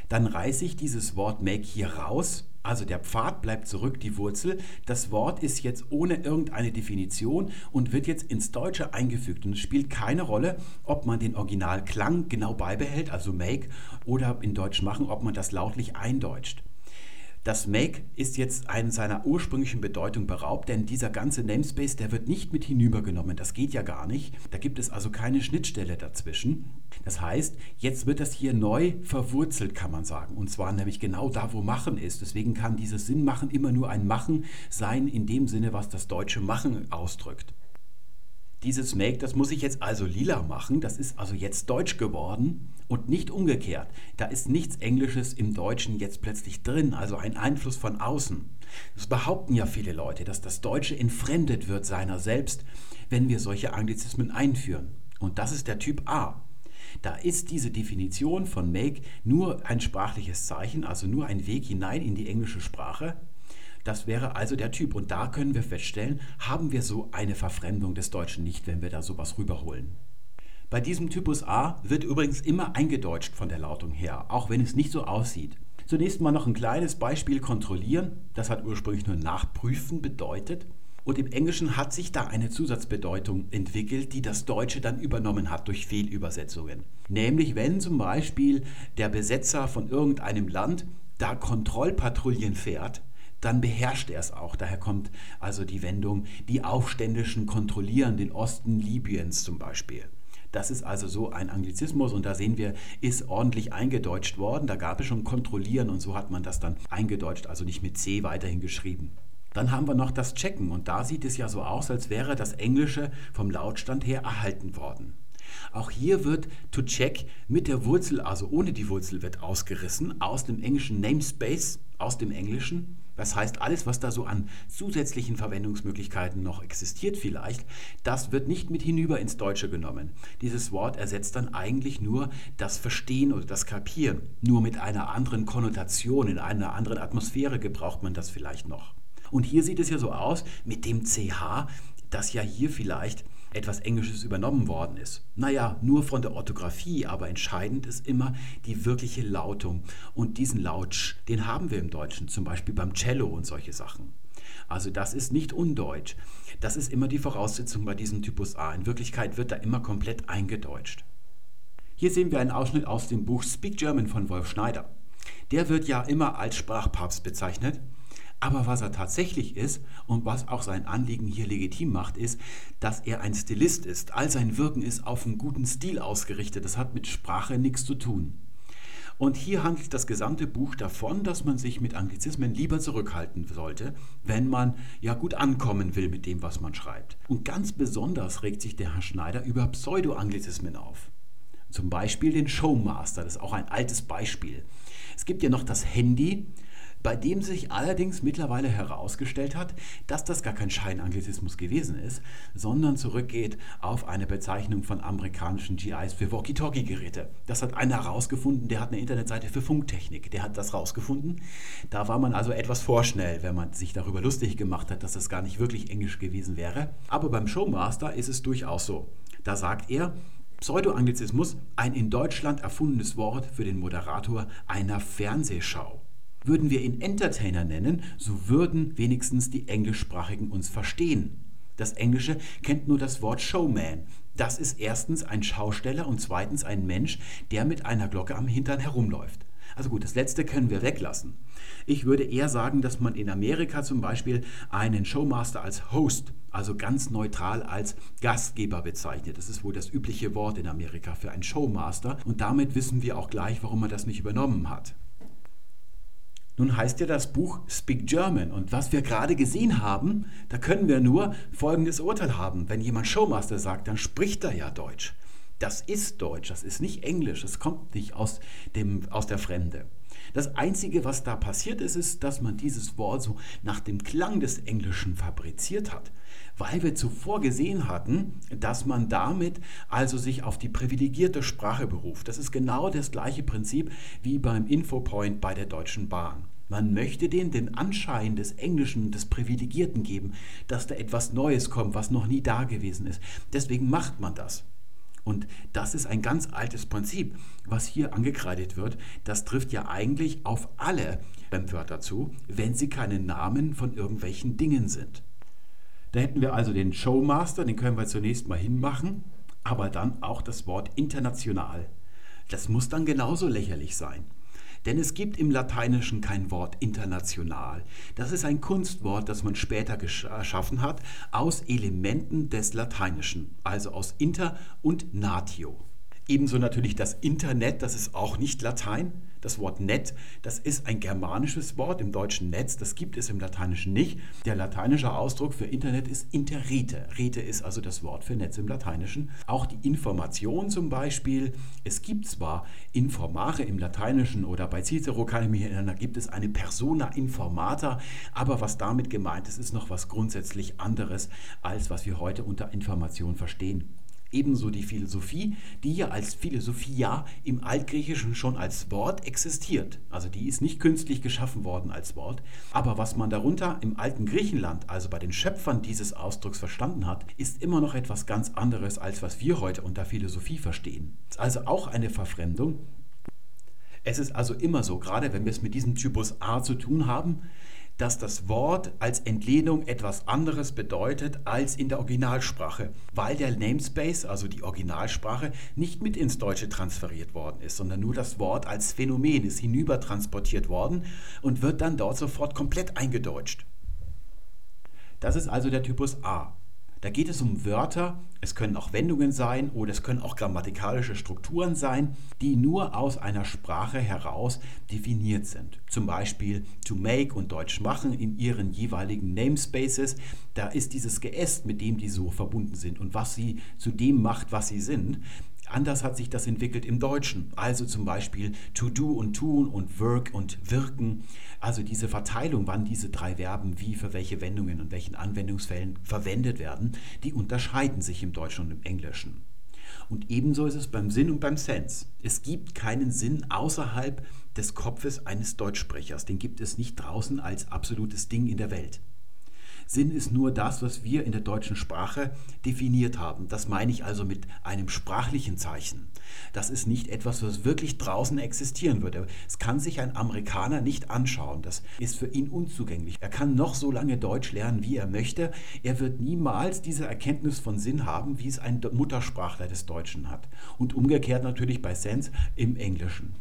dann reiße ich dieses Wort make hier raus. Also der Pfad bleibt zurück, die Wurzel. Das Wort ist jetzt ohne irgendeine Definition und wird jetzt ins Deutsche eingefügt. Und es spielt keine Rolle, ob man den Originalklang genau beibehält, also make, oder in Deutsch machen, ob man das lautlich eindeutscht. Das Make ist jetzt ein seiner ursprünglichen Bedeutung beraubt, denn dieser ganze Namespace, der wird nicht mit hinübergenommen. Das geht ja gar nicht. Da gibt es also keine Schnittstelle dazwischen. Das heißt, jetzt wird das hier neu verwurzelt, kann man sagen. Und zwar nämlich genau da, wo Machen ist. Deswegen kann dieses Sinn machen immer nur ein Machen sein, in dem Sinne, was das deutsche Machen ausdrückt. Dieses Make, das muss ich jetzt also lila machen. Das ist also jetzt deutsch geworden und nicht umgekehrt. Da ist nichts Englisches im Deutschen jetzt plötzlich drin, also ein Einfluss von außen. Das behaupten ja viele Leute, dass das Deutsche entfremdet wird seiner selbst, wenn wir solche Anglizismen einführen. Und das ist der Typ A. Da ist diese Definition von Make nur ein sprachliches Zeichen, also nur ein Weg hinein in die englische Sprache das wäre also der Typ. Und da können wir feststellen, haben wir so eine Verfremdung des Deutschen nicht, wenn wir da sowas rüberholen. Bei diesem Typus A wird übrigens immer eingedeutscht von der Lautung her, auch wenn es nicht so aussieht. Zunächst mal noch ein kleines Beispiel kontrollieren. Das hat ursprünglich nur nachprüfen bedeutet. Und im Englischen hat sich da eine Zusatzbedeutung entwickelt, die das Deutsche dann übernommen hat durch Fehlübersetzungen. Nämlich wenn zum Beispiel der Besetzer von irgendeinem Land da Kontrollpatrouillen fährt, dann beherrscht er es auch. Daher kommt also die Wendung, die Aufständischen kontrollieren den Osten Libyens zum Beispiel. Das ist also so ein Anglizismus und da sehen wir, ist ordentlich eingedeutscht worden. Da gab es schon Kontrollieren und so hat man das dann eingedeutscht, also nicht mit C weiterhin geschrieben. Dann haben wir noch das Checken und da sieht es ja so aus, als wäre das Englische vom Lautstand her erhalten worden. Auch hier wird to check mit der Wurzel, also ohne die Wurzel, wird ausgerissen aus dem englischen Namespace, aus dem Englischen das heißt, alles, was da so an zusätzlichen Verwendungsmöglichkeiten noch existiert vielleicht, das wird nicht mit hinüber ins Deutsche genommen. Dieses Wort ersetzt dann eigentlich nur das Verstehen oder das Kapieren. Nur mit einer anderen Konnotation, in einer anderen Atmosphäre gebraucht man das vielleicht noch. Und hier sieht es ja so aus mit dem CH, dass ja hier vielleicht etwas Englisches übernommen worden ist. Naja, nur von der Orthographie, aber entscheidend ist immer die wirkliche Lautung. Und diesen Lautsch, den haben wir im Deutschen, zum Beispiel beim Cello und solche Sachen. Also das ist nicht undeutsch. Das ist immer die Voraussetzung bei diesem Typus A. In Wirklichkeit wird da immer komplett eingedeutscht. Hier sehen wir einen Ausschnitt aus dem Buch Speak German von Wolf Schneider. Der wird ja immer als Sprachpapst bezeichnet aber was er tatsächlich ist und was auch sein Anliegen hier legitim macht, ist, dass er ein Stilist ist. All sein Wirken ist auf einen guten Stil ausgerichtet. Das hat mit Sprache nichts zu tun. Und hier handelt das gesamte Buch davon, dass man sich mit Anglizismen lieber zurückhalten sollte, wenn man ja gut ankommen will mit dem, was man schreibt. Und ganz besonders regt sich der Herr Schneider über Pseudo-Anglizismen auf. Zum Beispiel den Showmaster, das ist auch ein altes Beispiel. Es gibt ja noch das Handy, bei dem sich allerdings mittlerweile herausgestellt hat, dass das gar kein Scheinanglizismus gewesen ist, sondern zurückgeht auf eine Bezeichnung von amerikanischen GIs für Walkie-Talkie-Geräte. Das hat einer herausgefunden, der hat eine Internetseite für Funktechnik, der hat das herausgefunden. Da war man also etwas vorschnell, wenn man sich darüber lustig gemacht hat, dass das gar nicht wirklich Englisch gewesen wäre. Aber beim Showmaster ist es durchaus so. Da sagt er, Pseudoanglizismus, ein in Deutschland erfundenes Wort für den Moderator einer Fernsehschau. Würden wir ihn Entertainer nennen, so würden wenigstens die Englischsprachigen uns verstehen. Das Englische kennt nur das Wort Showman. Das ist erstens ein Schausteller und zweitens ein Mensch, der mit einer Glocke am Hintern herumläuft. Also gut, das letzte können wir weglassen. Ich würde eher sagen, dass man in Amerika zum Beispiel einen Showmaster als Host, also ganz neutral als Gastgeber bezeichnet. Das ist wohl das übliche Wort in Amerika für einen Showmaster. Und damit wissen wir auch gleich, warum man das nicht übernommen hat. Nun heißt ja das Buch Speak German und was wir gerade gesehen haben, da können wir nur folgendes Urteil haben. Wenn jemand Showmaster sagt, dann spricht er ja Deutsch. Das ist Deutsch, das ist nicht Englisch, das kommt nicht aus, dem, aus der Fremde. Das Einzige, was da passiert ist, ist, dass man dieses Wort so nach dem Klang des Englischen fabriziert hat weil wir zuvor gesehen hatten, dass man damit also sich auf die privilegierte Sprache beruft. Das ist genau das gleiche Prinzip wie beim Infopoint bei der Deutschen Bahn. Man möchte denen den Anschein des Englischen, des Privilegierten geben, dass da etwas Neues kommt, was noch nie da gewesen ist. Deswegen macht man das. Und das ist ein ganz altes Prinzip, was hier angekreidet wird. Das trifft ja eigentlich auf alle Wörter zu, wenn sie keine Namen von irgendwelchen Dingen sind. Da hätten wir also den Showmaster, den können wir zunächst mal hinmachen, aber dann auch das Wort international. Das muss dann genauso lächerlich sein. Denn es gibt im Lateinischen kein Wort international. Das ist ein Kunstwort, das man später erschaffen hat aus Elementen des Lateinischen, also aus inter und natio. Ebenso natürlich das Internet, das ist auch nicht Latein. Das Wort Net, das ist ein germanisches Wort im deutschen Netz, das gibt es im Lateinischen nicht. Der lateinische Ausdruck für Internet ist Interrete. Rete ist also das Wort für Netz im Lateinischen. Auch die Information zum Beispiel. Es gibt zwar Informare im Lateinischen oder bei Cicero kann ich mich erinnern, da gibt es eine Persona informata, aber was damit gemeint ist, ist noch was grundsätzlich anderes, als was wir heute unter Information verstehen. Ebenso die Philosophie, die ja als Philosophia im Altgriechischen schon als Wort existiert. Also die ist nicht künstlich geschaffen worden als Wort. Aber was man darunter im alten Griechenland, also bei den Schöpfern dieses Ausdrucks verstanden hat, ist immer noch etwas ganz anderes, als was wir heute unter Philosophie verstehen. Also auch eine Verfremdung. Es ist also immer so, gerade wenn wir es mit diesem Typus A zu tun haben, dass das Wort als Entlehnung etwas anderes bedeutet als in der Originalsprache, weil der Namespace, also die Originalsprache, nicht mit ins Deutsche transferiert worden ist, sondern nur das Wort als Phänomen ist hinübertransportiert worden und wird dann dort sofort komplett eingedeutscht. Das ist also der Typus A. Da geht es um Wörter, es können auch Wendungen sein oder es können auch grammatikalische Strukturen sein, die nur aus einer Sprache heraus definiert sind. Zum Beispiel to make und Deutsch machen in ihren jeweiligen Namespaces. Da ist dieses Geäst, mit dem die so verbunden sind und was sie zu dem macht, was sie sind. Anders hat sich das entwickelt im Deutschen. Also zum Beispiel to do und tun und work und wirken. Also diese Verteilung, wann diese drei Verben wie für welche Wendungen und welchen Anwendungsfällen verwendet werden, die unterscheiden sich im Deutschen und im Englischen. Und ebenso ist es beim Sinn und beim Sense. Es gibt keinen Sinn außerhalb des Kopfes eines Deutschsprechers. Den gibt es nicht draußen als absolutes Ding in der Welt. Sinn ist nur das, was wir in der deutschen Sprache definiert haben. Das meine ich also mit einem sprachlichen Zeichen. Das ist nicht etwas, was wirklich draußen existieren würde. Es kann sich ein Amerikaner nicht anschauen. Das ist für ihn unzugänglich. Er kann noch so lange Deutsch lernen, wie er möchte. Er wird niemals diese Erkenntnis von Sinn haben, wie es ein Muttersprachler des Deutschen hat. Und umgekehrt natürlich bei Sense im Englischen.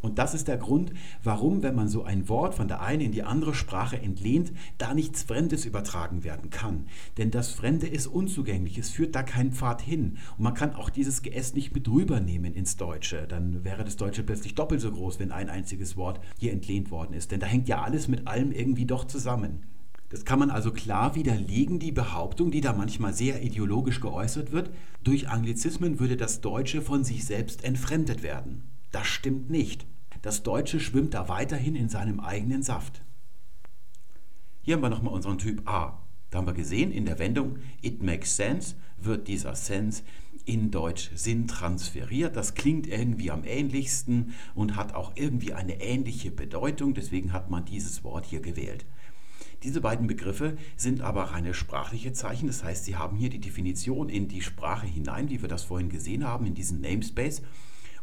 Und das ist der Grund, warum, wenn man so ein Wort von der einen in die andere Sprache entlehnt, da nichts Fremdes übertragen werden kann. Denn das Fremde ist unzugänglich, es führt da keinen Pfad hin. Und man kann auch dieses GS nicht mit rübernehmen ins Deutsche. Dann wäre das Deutsche plötzlich doppelt so groß, wenn ein einziges Wort hier entlehnt worden ist. Denn da hängt ja alles mit allem irgendwie doch zusammen. Das kann man also klar widerlegen, die Behauptung, die da manchmal sehr ideologisch geäußert wird. Durch Anglizismen würde das Deutsche von sich selbst entfremdet werden. Das stimmt nicht. Das Deutsche schwimmt da weiterhin in seinem eigenen Saft. Hier haben wir nochmal unseren Typ A. Da haben wir gesehen, in der Wendung It makes sense wird dieser Sense in Deutsch Sinn transferiert. Das klingt irgendwie am ähnlichsten und hat auch irgendwie eine ähnliche Bedeutung. Deswegen hat man dieses Wort hier gewählt. Diese beiden Begriffe sind aber reine sprachliche Zeichen. Das heißt, sie haben hier die Definition in die Sprache hinein, wie wir das vorhin gesehen haben, in diesen Namespace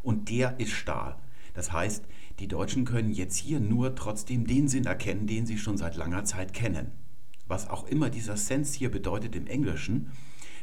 und der ist Stahl. Das heißt, die Deutschen können jetzt hier nur trotzdem den Sinn erkennen, den sie schon seit langer Zeit kennen. Was auch immer dieser Sense hier bedeutet im Englischen,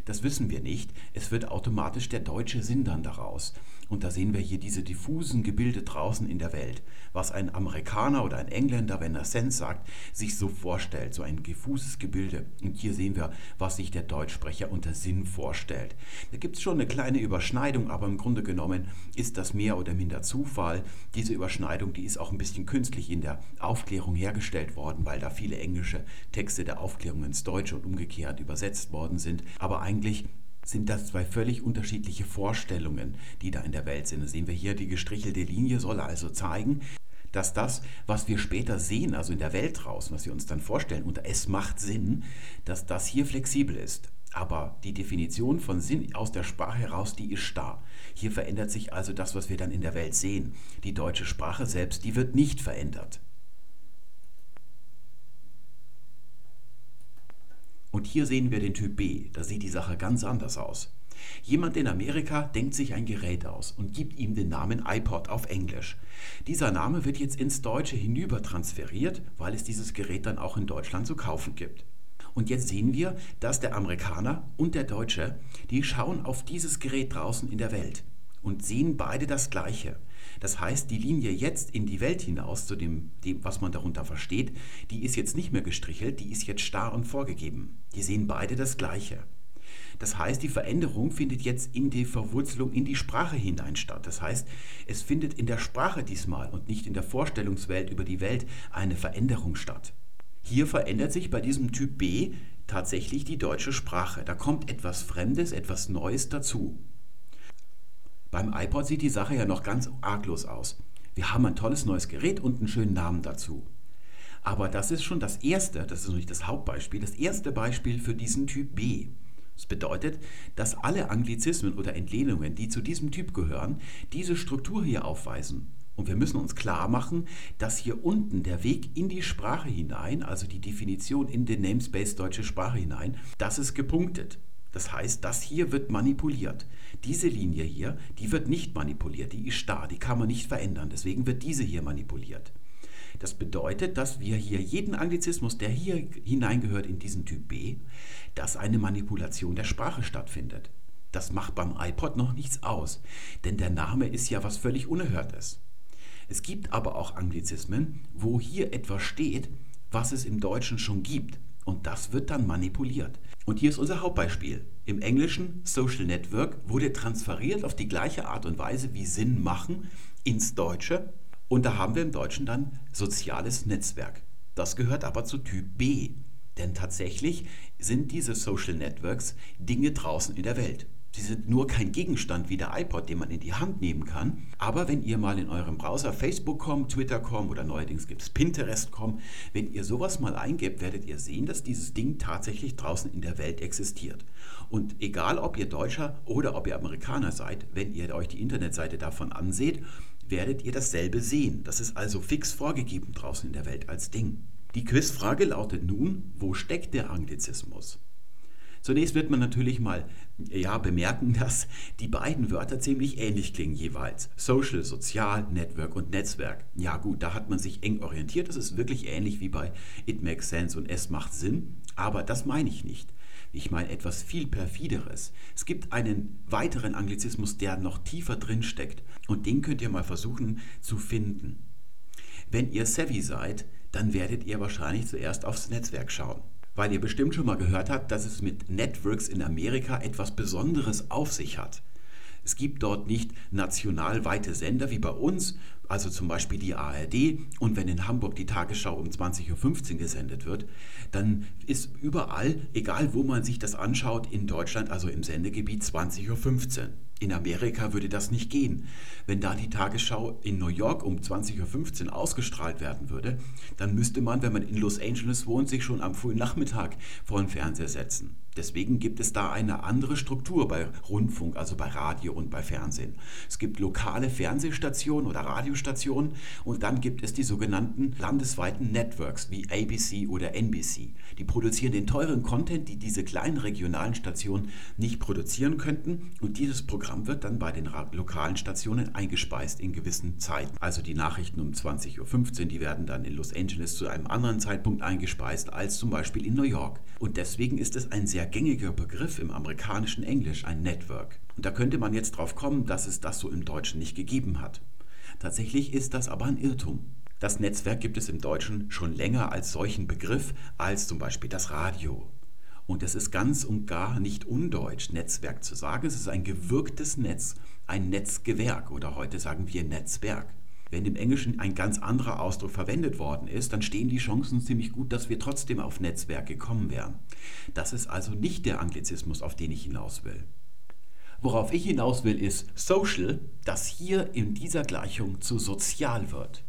das wissen wir nicht. Es wird automatisch der deutsche Sinn dann daraus. Und da sehen wir hier diese diffusen Gebilde draußen in der Welt, was ein Amerikaner oder ein Engländer, wenn er Sense sagt, sich so vorstellt, so ein diffuses Gebilde. Und hier sehen wir, was sich der Deutschsprecher unter Sinn vorstellt. Da gibt es schon eine kleine Überschneidung, aber im Grunde genommen ist das mehr oder minder Zufall. Diese Überschneidung, die ist auch ein bisschen künstlich in der Aufklärung hergestellt worden, weil da viele englische Texte der Aufklärung ins Deutsche und umgekehrt übersetzt worden sind. Aber eigentlich sind das zwei völlig unterschiedliche Vorstellungen, die da in der Welt sind. Da sehen wir hier, die gestrichelte Linie soll also zeigen, dass das, was wir später sehen, also in der Welt draußen, was wir uns dann vorstellen, unter es macht Sinn, dass das hier flexibel ist. Aber die Definition von Sinn aus der Sprache heraus, die ist starr. Hier verändert sich also das, was wir dann in der Welt sehen. Die deutsche Sprache selbst, die wird nicht verändert. Und hier sehen wir den Typ B. Da sieht die Sache ganz anders aus. Jemand in Amerika denkt sich ein Gerät aus und gibt ihm den Namen iPod auf Englisch. Dieser Name wird jetzt ins Deutsche hinüber transferiert, weil es dieses Gerät dann auch in Deutschland zu kaufen gibt. Und jetzt sehen wir, dass der Amerikaner und der Deutsche, die schauen auf dieses Gerät draußen in der Welt und sehen beide das Gleiche. Das heißt, die Linie jetzt in die Welt hinaus, zu dem, dem, was man darunter versteht, die ist jetzt nicht mehr gestrichelt, die ist jetzt starr und vorgegeben. Die sehen beide das Gleiche. Das heißt, die Veränderung findet jetzt in die Verwurzelung in die Sprache hinein statt. Das heißt, es findet in der Sprache diesmal und nicht in der Vorstellungswelt über die Welt eine Veränderung statt. Hier verändert sich bei diesem Typ B tatsächlich die deutsche Sprache. Da kommt etwas Fremdes, etwas Neues dazu. Beim iPod sieht die Sache ja noch ganz arglos aus. Wir haben ein tolles neues Gerät und einen schönen Namen dazu. Aber das ist schon das erste, das ist noch nicht das Hauptbeispiel, das erste Beispiel für diesen Typ B. Das bedeutet, dass alle Anglizismen oder Entlehnungen, die zu diesem Typ gehören, diese Struktur hier aufweisen. Und wir müssen uns klar machen, dass hier unten der Weg in die Sprache hinein, also die Definition in den Namespace deutsche Sprache hinein, das ist gepunktet. Das heißt, das hier wird manipuliert. Diese Linie hier, die wird nicht manipuliert, die ist starr, die kann man nicht verändern. Deswegen wird diese hier manipuliert. Das bedeutet, dass wir hier jeden Anglizismus, der hier hineingehört in diesen Typ B, dass eine Manipulation der Sprache stattfindet. Das macht beim iPod noch nichts aus, denn der Name ist ja was völlig Unerhörtes. Es gibt aber auch Anglizismen, wo hier etwas steht, was es im Deutschen schon gibt. Und das wird dann manipuliert. Und hier ist unser Hauptbeispiel. Im Englischen Social Network wurde transferiert auf die gleiche Art und Weise wie Sinn machen ins Deutsche. Und da haben wir im Deutschen dann soziales Netzwerk. Das gehört aber zu Typ B. Denn tatsächlich sind diese Social Networks Dinge draußen in der Welt. Sie sind nur kein Gegenstand wie der iPod, den man in die Hand nehmen kann. Aber wenn ihr mal in eurem Browser Facebook.com, Twitter.com oder neuerdings gibt es Pinterest.com, wenn ihr sowas mal eingebt, werdet ihr sehen, dass dieses Ding tatsächlich draußen in der Welt existiert. Und egal, ob ihr Deutscher oder ob ihr Amerikaner seid, wenn ihr euch die Internetseite davon anseht, werdet ihr dasselbe sehen. Das ist also fix vorgegeben draußen in der Welt als Ding. Die Quizfrage lautet nun, wo steckt der Anglizismus? Zunächst wird man natürlich mal ja, bemerken, [laughs] dass die beiden Wörter ziemlich ähnlich klingen jeweils. Social, Sozial, Network und Netzwerk. Ja gut, da hat man sich eng orientiert. Das ist wirklich ähnlich wie bei It Makes Sense und Es macht Sinn. Aber das meine ich nicht. Ich meine etwas viel perfideres. Es gibt einen weiteren Anglizismus, der noch tiefer drin steckt. Und den könnt ihr mal versuchen zu finden. Wenn ihr savvy seid, dann werdet ihr wahrscheinlich zuerst aufs Netzwerk schauen. Weil ihr bestimmt schon mal gehört habt, dass es mit Networks in Amerika etwas Besonderes auf sich hat. Es gibt dort nicht nationalweite Sender wie bei uns, also zum Beispiel die ARD. Und wenn in Hamburg die Tagesschau um 20.15 Uhr gesendet wird, dann ist überall, egal wo man sich das anschaut, in Deutschland, also im Sendegebiet 20.15 Uhr. In Amerika würde das nicht gehen. Wenn da die Tagesschau in New York um 20.15 Uhr ausgestrahlt werden würde, dann müsste man, wenn man in Los Angeles wohnt, sich schon am frühen Nachmittag vor den Fernseher setzen. Deswegen gibt es da eine andere Struktur bei Rundfunk, also bei Radio und bei Fernsehen. Es gibt lokale Fernsehstationen oder Radiostationen und dann gibt es die sogenannten landesweiten Networks wie ABC oder NBC. Die produzieren den teuren Content, die diese kleinen regionalen Stationen nicht produzieren könnten und dieses Programm wird dann bei den lokalen Stationen eingespeist in gewissen Zeiten. Also die Nachrichten um 20.15 Uhr, die werden dann in Los Angeles zu einem anderen Zeitpunkt eingespeist als zum Beispiel in New York. Und deswegen ist es ein sehr sehr gängiger Begriff im amerikanischen Englisch, ein Network. Und da könnte man jetzt drauf kommen, dass es das so im Deutschen nicht gegeben hat. Tatsächlich ist das aber ein Irrtum. Das Netzwerk gibt es im Deutschen schon länger als solchen Begriff als zum Beispiel das Radio. Und es ist ganz und gar nicht undeutsch, Netzwerk zu sagen. Es ist ein gewirktes Netz, ein Netzgewerk oder heute sagen wir Netzwerk. Wenn im Englischen ein ganz anderer Ausdruck verwendet worden ist, dann stehen die Chancen ziemlich gut, dass wir trotzdem auf Netzwerke kommen wären. Das ist also nicht der Anglizismus, auf den ich hinaus will. Worauf ich hinaus will, ist Social, das hier in dieser Gleichung zu sozial wird.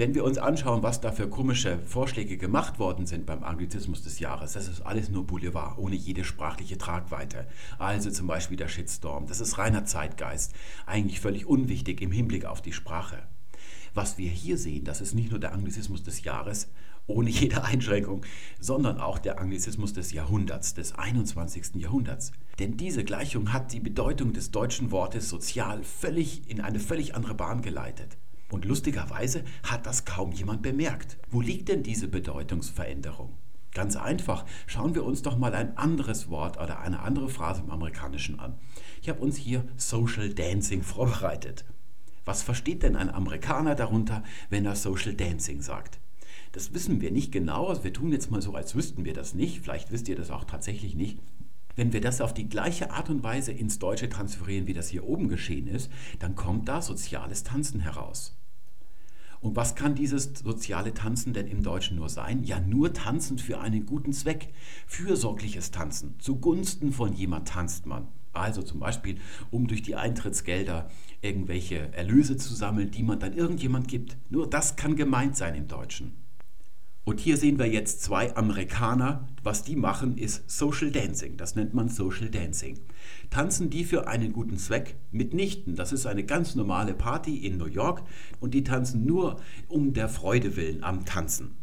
Wenn wir uns anschauen, was da für komische Vorschläge gemacht worden sind beim Anglizismus des Jahres, das ist alles nur Boulevard, ohne jede sprachliche Tragweite. Also zum Beispiel der Shitstorm, das ist reiner Zeitgeist, eigentlich völlig unwichtig im Hinblick auf die Sprache. Was wir hier sehen, das ist nicht nur der Anglizismus des Jahres ohne jede Einschränkung, sondern auch der Anglizismus des Jahrhunderts, des 21. Jahrhunderts. Denn diese Gleichung hat die Bedeutung des deutschen Wortes sozial völlig in eine völlig andere Bahn geleitet. Und lustigerweise hat das kaum jemand bemerkt. Wo liegt denn diese Bedeutungsveränderung? Ganz einfach, schauen wir uns doch mal ein anderes Wort oder eine andere Phrase im Amerikanischen an. Ich habe uns hier Social Dancing vorbereitet. Was versteht denn ein Amerikaner darunter, wenn er Social Dancing sagt? Das wissen wir nicht genau. Also wir tun jetzt mal so, als wüssten wir das nicht. Vielleicht wisst ihr das auch tatsächlich nicht. Wenn wir das auf die gleiche Art und Weise ins Deutsche transferieren, wie das hier oben geschehen ist, dann kommt da soziales Tanzen heraus. Und was kann dieses soziale Tanzen denn im Deutschen nur sein? Ja, nur tanzen für einen guten Zweck. Fürsorgliches Tanzen. Zugunsten von jemand tanzt man. Also zum Beispiel, um durch die Eintrittsgelder irgendwelche Erlöse zu sammeln, die man dann irgendjemand gibt. Nur das kann gemeint sein im Deutschen. Und hier sehen wir jetzt zwei Amerikaner. Was die machen, ist Social Dancing. Das nennt man Social Dancing. Tanzen die für einen guten Zweck? Mitnichten. Das ist eine ganz normale Party in New York und die tanzen nur um der Freude willen am Tanzen.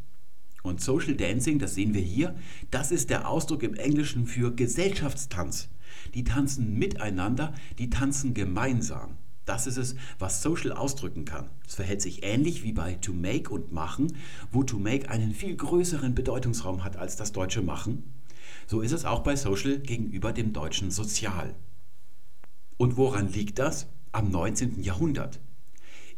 Und Social Dancing, das sehen wir hier, das ist der Ausdruck im Englischen für Gesellschaftstanz. Die tanzen miteinander, die tanzen gemeinsam. Das ist es, was Social ausdrücken kann. Es verhält sich ähnlich wie bei To Make und Machen, wo To Make einen viel größeren Bedeutungsraum hat als das deutsche Machen. So ist es auch bei Social gegenüber dem deutschen Sozial. Und woran liegt das? Am 19. Jahrhundert.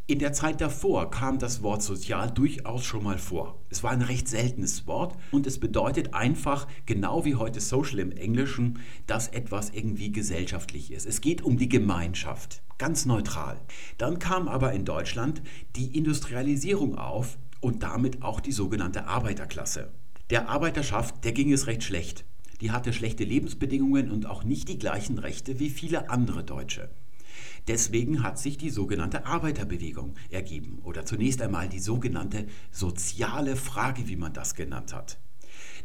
In der Zeit davor kam das Wort sozial durchaus schon mal vor. Es war ein recht seltenes Wort und es bedeutet einfach, genau wie heute Social im Englischen, dass etwas irgendwie gesellschaftlich ist. Es geht um die Gemeinschaft, ganz neutral. Dann kam aber in Deutschland die Industrialisierung auf und damit auch die sogenannte Arbeiterklasse. Der Arbeiterschaft, der ging es recht schlecht. Die hatte schlechte Lebensbedingungen und auch nicht die gleichen Rechte wie viele andere Deutsche. Deswegen hat sich die sogenannte Arbeiterbewegung ergeben oder zunächst einmal die sogenannte soziale Frage, wie man das genannt hat.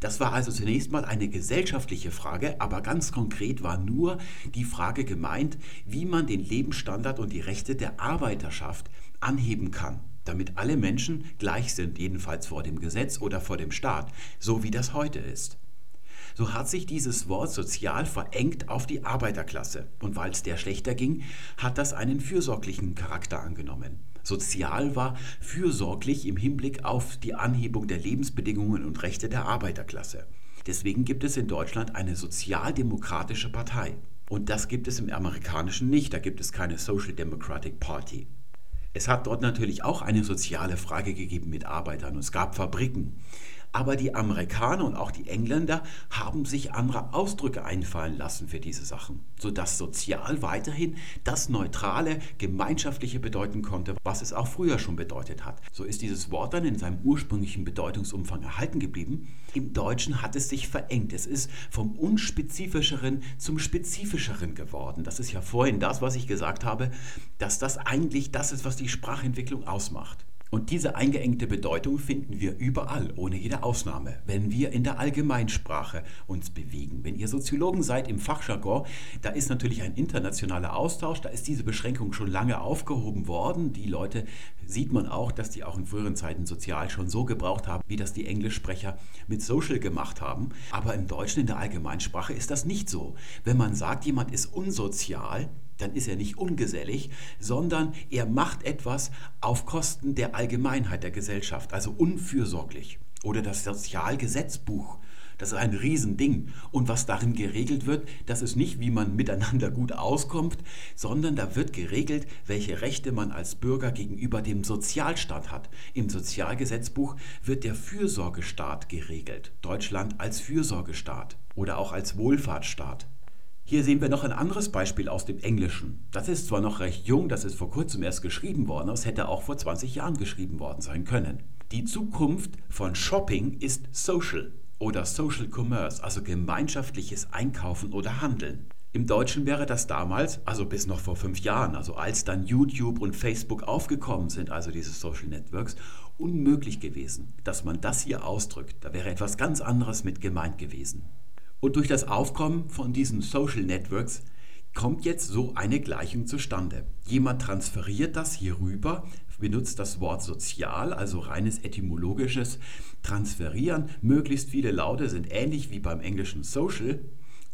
Das war also zunächst mal eine gesellschaftliche Frage, aber ganz konkret war nur die Frage gemeint, wie man den Lebensstandard und die Rechte der Arbeiterschaft anheben kann, damit alle Menschen gleich sind, jedenfalls vor dem Gesetz oder vor dem Staat, so wie das heute ist so hat sich dieses Wort sozial verengt auf die Arbeiterklasse. Und weil es der schlechter ging, hat das einen fürsorglichen Charakter angenommen. Sozial war fürsorglich im Hinblick auf die Anhebung der Lebensbedingungen und Rechte der Arbeiterklasse. Deswegen gibt es in Deutschland eine sozialdemokratische Partei. Und das gibt es im amerikanischen nicht. Da gibt es keine Social Democratic Party. Es hat dort natürlich auch eine soziale Frage gegeben mit Arbeitern und es gab Fabriken. Aber die Amerikaner und auch die Engländer haben sich andere Ausdrücke einfallen lassen für diese Sachen, sodass sozial weiterhin das neutrale, gemeinschaftliche bedeuten konnte, was es auch früher schon bedeutet hat. So ist dieses Wort dann in seinem ursprünglichen Bedeutungsumfang erhalten geblieben. Im Deutschen hat es sich verengt. Es ist vom unspezifischeren zum spezifischeren geworden. Das ist ja vorhin das, was ich gesagt habe, dass das eigentlich das ist, was die Sprachentwicklung ausmacht. Und diese eingeengte Bedeutung finden wir überall, ohne jede Ausnahme, wenn wir in der Allgemeinsprache uns bewegen. Wenn ihr Soziologen seid im Fachjargon, da ist natürlich ein internationaler Austausch, da ist diese Beschränkung schon lange aufgehoben worden. Die Leute sieht man auch, dass die auch in früheren Zeiten sozial schon so gebraucht haben, wie das die Englischsprecher mit Social gemacht haben. Aber im Deutschen, in der Allgemeinsprache, ist das nicht so. Wenn man sagt, jemand ist unsozial, dann ist er nicht ungesellig, sondern er macht etwas auf Kosten der Allgemeinheit der Gesellschaft, also unfürsorglich. Oder das Sozialgesetzbuch, das ist ein Riesending. Und was darin geregelt wird, das ist nicht, wie man miteinander gut auskommt, sondern da wird geregelt, welche Rechte man als Bürger gegenüber dem Sozialstaat hat. Im Sozialgesetzbuch wird der Fürsorgestaat geregelt. Deutschland als Fürsorgestaat oder auch als Wohlfahrtsstaat. Hier sehen wir noch ein anderes Beispiel aus dem Englischen. Das ist zwar noch recht jung, das ist vor kurzem erst geschrieben worden, aber es hätte auch vor 20 Jahren geschrieben worden sein können. Die Zukunft von Shopping ist Social oder Social Commerce, also gemeinschaftliches Einkaufen oder Handeln. Im Deutschen wäre das damals, also bis noch vor fünf Jahren, also als dann YouTube und Facebook aufgekommen sind, also diese Social Networks, unmöglich gewesen, dass man das hier ausdrückt. Da wäre etwas ganz anderes mit gemeint gewesen. Und durch das Aufkommen von diesen Social Networks kommt jetzt so eine Gleichung zustande. Jemand transferiert das hier rüber benutzt das Wort sozial, also reines etymologisches Transferieren. Möglichst viele Laute sind ähnlich wie beim englischen Social.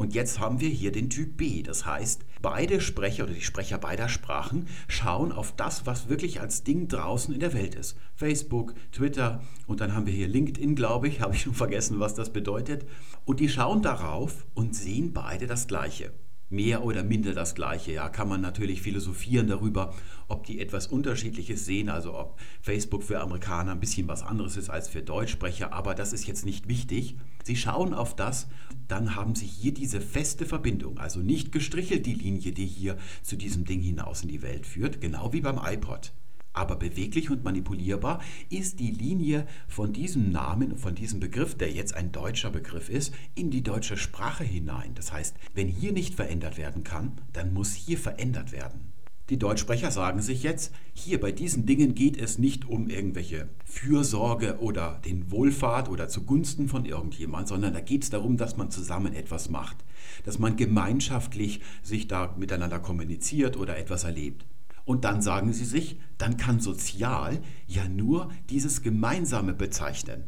Und jetzt haben wir hier den Typ B. Das heißt, beide Sprecher oder die Sprecher beider Sprachen schauen auf das, was wirklich als Ding draußen in der Welt ist. Facebook, Twitter und dann haben wir hier LinkedIn, glaube ich, [laughs] habe ich schon vergessen, was das bedeutet. Und die schauen darauf und sehen beide das Gleiche mehr oder minder das Gleiche. Ja, kann man natürlich philosophieren darüber, ob die etwas Unterschiedliches sehen, also ob Facebook für Amerikaner ein bisschen was anderes ist als für Deutschsprecher, aber das ist jetzt nicht wichtig. Sie schauen auf das, dann haben Sie hier diese feste Verbindung, also nicht gestrichelt die Linie, die hier zu diesem Ding hinaus in die Welt führt, genau wie beim iPod. Aber beweglich und manipulierbar ist die Linie von diesem Namen, von diesem Begriff, der jetzt ein deutscher Begriff ist, in die deutsche Sprache hinein. Das heißt, wenn hier nicht verändert werden kann, dann muss hier verändert werden. Die Deutschsprecher sagen sich jetzt, hier bei diesen Dingen geht es nicht um irgendwelche Fürsorge oder den Wohlfahrt oder zugunsten von irgendjemand, sondern da geht es darum, dass man zusammen etwas macht, dass man gemeinschaftlich sich da miteinander kommuniziert oder etwas erlebt. Und dann sagen sie sich, dann kann sozial ja nur dieses Gemeinsame bezeichnen.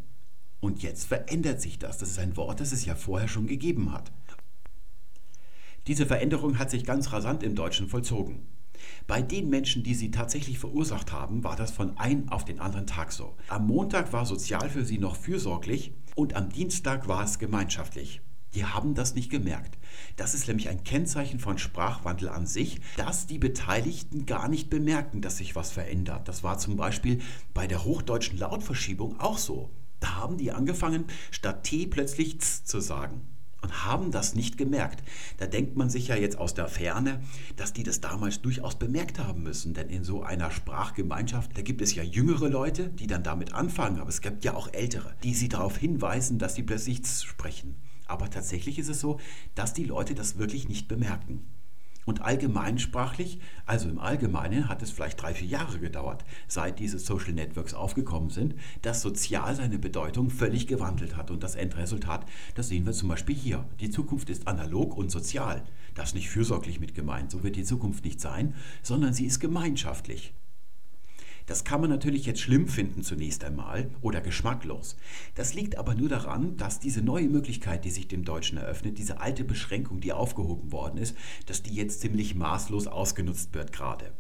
Und jetzt verändert sich das. Das ist ein Wort, das es ja vorher schon gegeben hat. Diese Veränderung hat sich ganz rasant im Deutschen vollzogen. Bei den Menschen, die sie tatsächlich verursacht haben, war das von einem auf den anderen Tag so. Am Montag war sozial für sie noch fürsorglich und am Dienstag war es gemeinschaftlich. Die haben das nicht gemerkt. Das ist nämlich ein Kennzeichen von Sprachwandel an sich, dass die Beteiligten gar nicht bemerken, dass sich was verändert. Das war zum Beispiel bei der hochdeutschen Lautverschiebung auch so. Da haben die angefangen, statt T plötzlich Z zu sagen und haben das nicht gemerkt. Da denkt man sich ja jetzt aus der Ferne, dass die das damals durchaus bemerkt haben müssen, denn in so einer Sprachgemeinschaft, da gibt es ja jüngere Leute, die dann damit anfangen, aber es gibt ja auch ältere, die sie darauf hinweisen, dass sie plötzlich sprechen. Aber tatsächlich ist es so, dass die Leute das wirklich nicht bemerken. Und allgemeinsprachlich, also im Allgemeinen, hat es vielleicht drei, vier Jahre gedauert, seit diese Social Networks aufgekommen sind, dass sozial seine Bedeutung völlig gewandelt hat. Und das Endresultat, das sehen wir zum Beispiel hier. Die Zukunft ist analog und sozial. Das ist nicht fürsorglich mit gemeint, so wird die Zukunft nicht sein, sondern sie ist gemeinschaftlich. Das kann man natürlich jetzt schlimm finden zunächst einmal oder geschmacklos. Das liegt aber nur daran, dass diese neue Möglichkeit, die sich dem Deutschen eröffnet, diese alte Beschränkung, die aufgehoben worden ist, dass die jetzt ziemlich maßlos ausgenutzt wird gerade.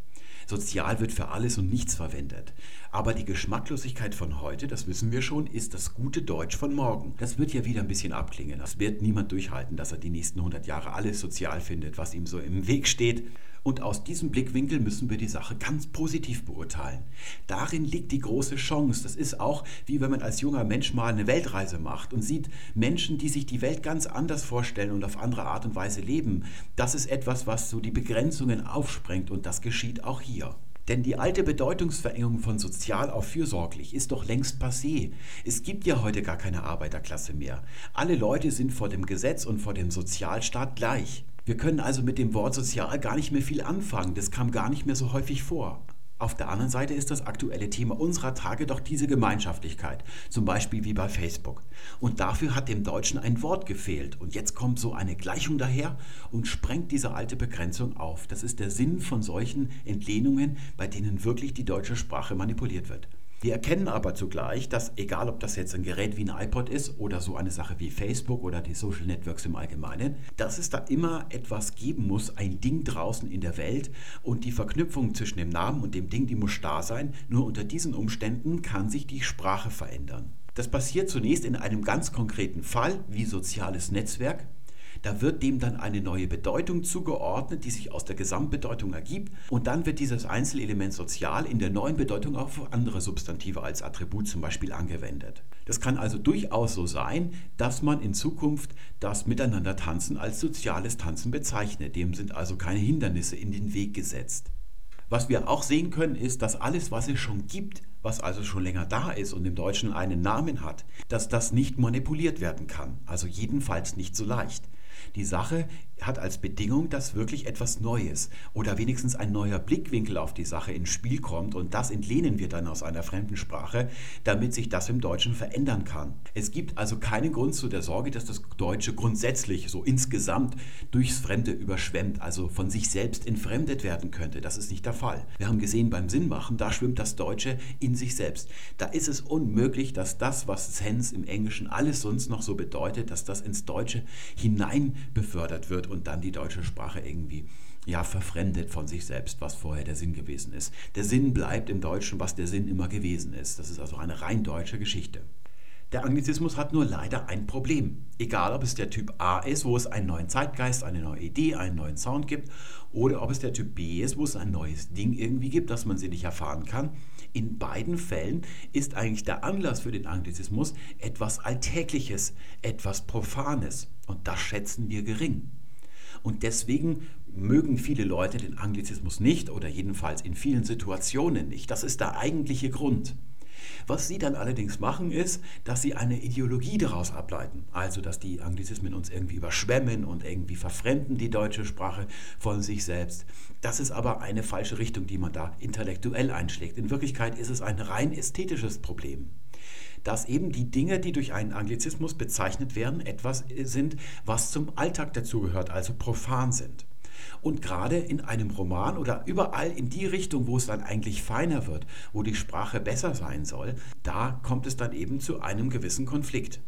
Sozial wird für alles und nichts verwendet. Aber die Geschmacklosigkeit von heute, das wissen wir schon, ist das gute Deutsch von morgen. Das wird ja wieder ein bisschen abklingen. Das wird niemand durchhalten, dass er die nächsten 100 Jahre alles sozial findet, was ihm so im Weg steht. Und aus diesem Blickwinkel müssen wir die Sache ganz positiv beurteilen. Darin liegt die große Chance. Das ist auch wie wenn man als junger Mensch mal eine Weltreise macht und sieht Menschen, die sich die Welt ganz anders vorstellen und auf andere Art und Weise leben. Das ist etwas, was so die Begrenzungen aufsprengt und das geschieht auch hier. Denn die alte Bedeutungsverengung von sozial auf fürsorglich ist doch längst passé. Es gibt ja heute gar keine Arbeiterklasse mehr. Alle Leute sind vor dem Gesetz und vor dem Sozialstaat gleich. Wir können also mit dem Wort sozial gar nicht mehr viel anfangen. Das kam gar nicht mehr so häufig vor. Auf der anderen Seite ist das aktuelle Thema unserer Tage doch diese Gemeinschaftlichkeit, zum Beispiel wie bei Facebook. Und dafür hat dem Deutschen ein Wort gefehlt. Und jetzt kommt so eine Gleichung daher und sprengt diese alte Begrenzung auf. Das ist der Sinn von solchen Entlehnungen, bei denen wirklich die deutsche Sprache manipuliert wird. Wir erkennen aber zugleich, dass egal ob das jetzt ein Gerät wie ein iPod ist oder so eine Sache wie Facebook oder die Social Networks im Allgemeinen, dass es da immer etwas geben muss, ein Ding draußen in der Welt und die Verknüpfung zwischen dem Namen und dem Ding, die muss da sein. Nur unter diesen Umständen kann sich die Sprache verändern. Das passiert zunächst in einem ganz konkreten Fall wie soziales Netzwerk. Da wird dem dann eine neue Bedeutung zugeordnet, die sich aus der Gesamtbedeutung ergibt. Und dann wird dieses Einzelelement sozial in der neuen Bedeutung auf andere Substantive als Attribut zum Beispiel angewendet. Das kann also durchaus so sein, dass man in Zukunft das Miteinander tanzen als soziales Tanzen bezeichnet. Dem sind also keine Hindernisse in den Weg gesetzt. Was wir auch sehen können, ist, dass alles, was es schon gibt, was also schon länger da ist und im Deutschen einen Namen hat, dass das nicht manipuliert werden kann, also jedenfalls nicht so leicht. Die Sache hat als Bedingung, dass wirklich etwas Neues oder wenigstens ein neuer Blickwinkel auf die Sache ins Spiel kommt und das entlehnen wir dann aus einer fremden Sprache, damit sich das im Deutschen verändern kann. Es gibt also keinen Grund zu der Sorge, dass das Deutsche grundsätzlich so insgesamt durchs Fremde überschwemmt, also von sich selbst entfremdet werden könnte. Das ist nicht der Fall. Wir haben gesehen beim Sinnmachen, da schwimmt das Deutsche in sich selbst. Da ist es unmöglich, dass das, was Sense im Englischen alles sonst noch so bedeutet, dass das ins Deutsche hinein befördert wird und dann die deutsche Sprache irgendwie ja, verfremdet von sich selbst, was vorher der Sinn gewesen ist. Der Sinn bleibt im Deutschen, was der Sinn immer gewesen ist. Das ist also eine rein deutsche Geschichte. Der Anglizismus hat nur leider ein Problem. Egal, ob es der Typ A ist, wo es einen neuen Zeitgeist, eine neue Idee, einen neuen Sound gibt, oder ob es der Typ B ist, wo es ein neues Ding irgendwie gibt, das man sie nicht erfahren kann. In beiden Fällen ist eigentlich der Anlass für den Anglizismus etwas Alltägliches, etwas Profanes. Und das schätzen wir gering. Und deswegen mögen viele Leute den Anglizismus nicht oder jedenfalls in vielen Situationen nicht. Das ist der eigentliche Grund. Was sie dann allerdings machen, ist, dass sie eine Ideologie daraus ableiten. Also, dass die Anglizismen uns irgendwie überschwemmen und irgendwie verfremden die deutsche Sprache von sich selbst. Das ist aber eine falsche Richtung, die man da intellektuell einschlägt. In Wirklichkeit ist es ein rein ästhetisches Problem dass eben die Dinge, die durch einen Anglizismus bezeichnet werden, etwas sind, was zum Alltag dazugehört, also profan sind. Und gerade in einem Roman oder überall in die Richtung, wo es dann eigentlich feiner wird, wo die Sprache besser sein soll, da kommt es dann eben zu einem gewissen Konflikt.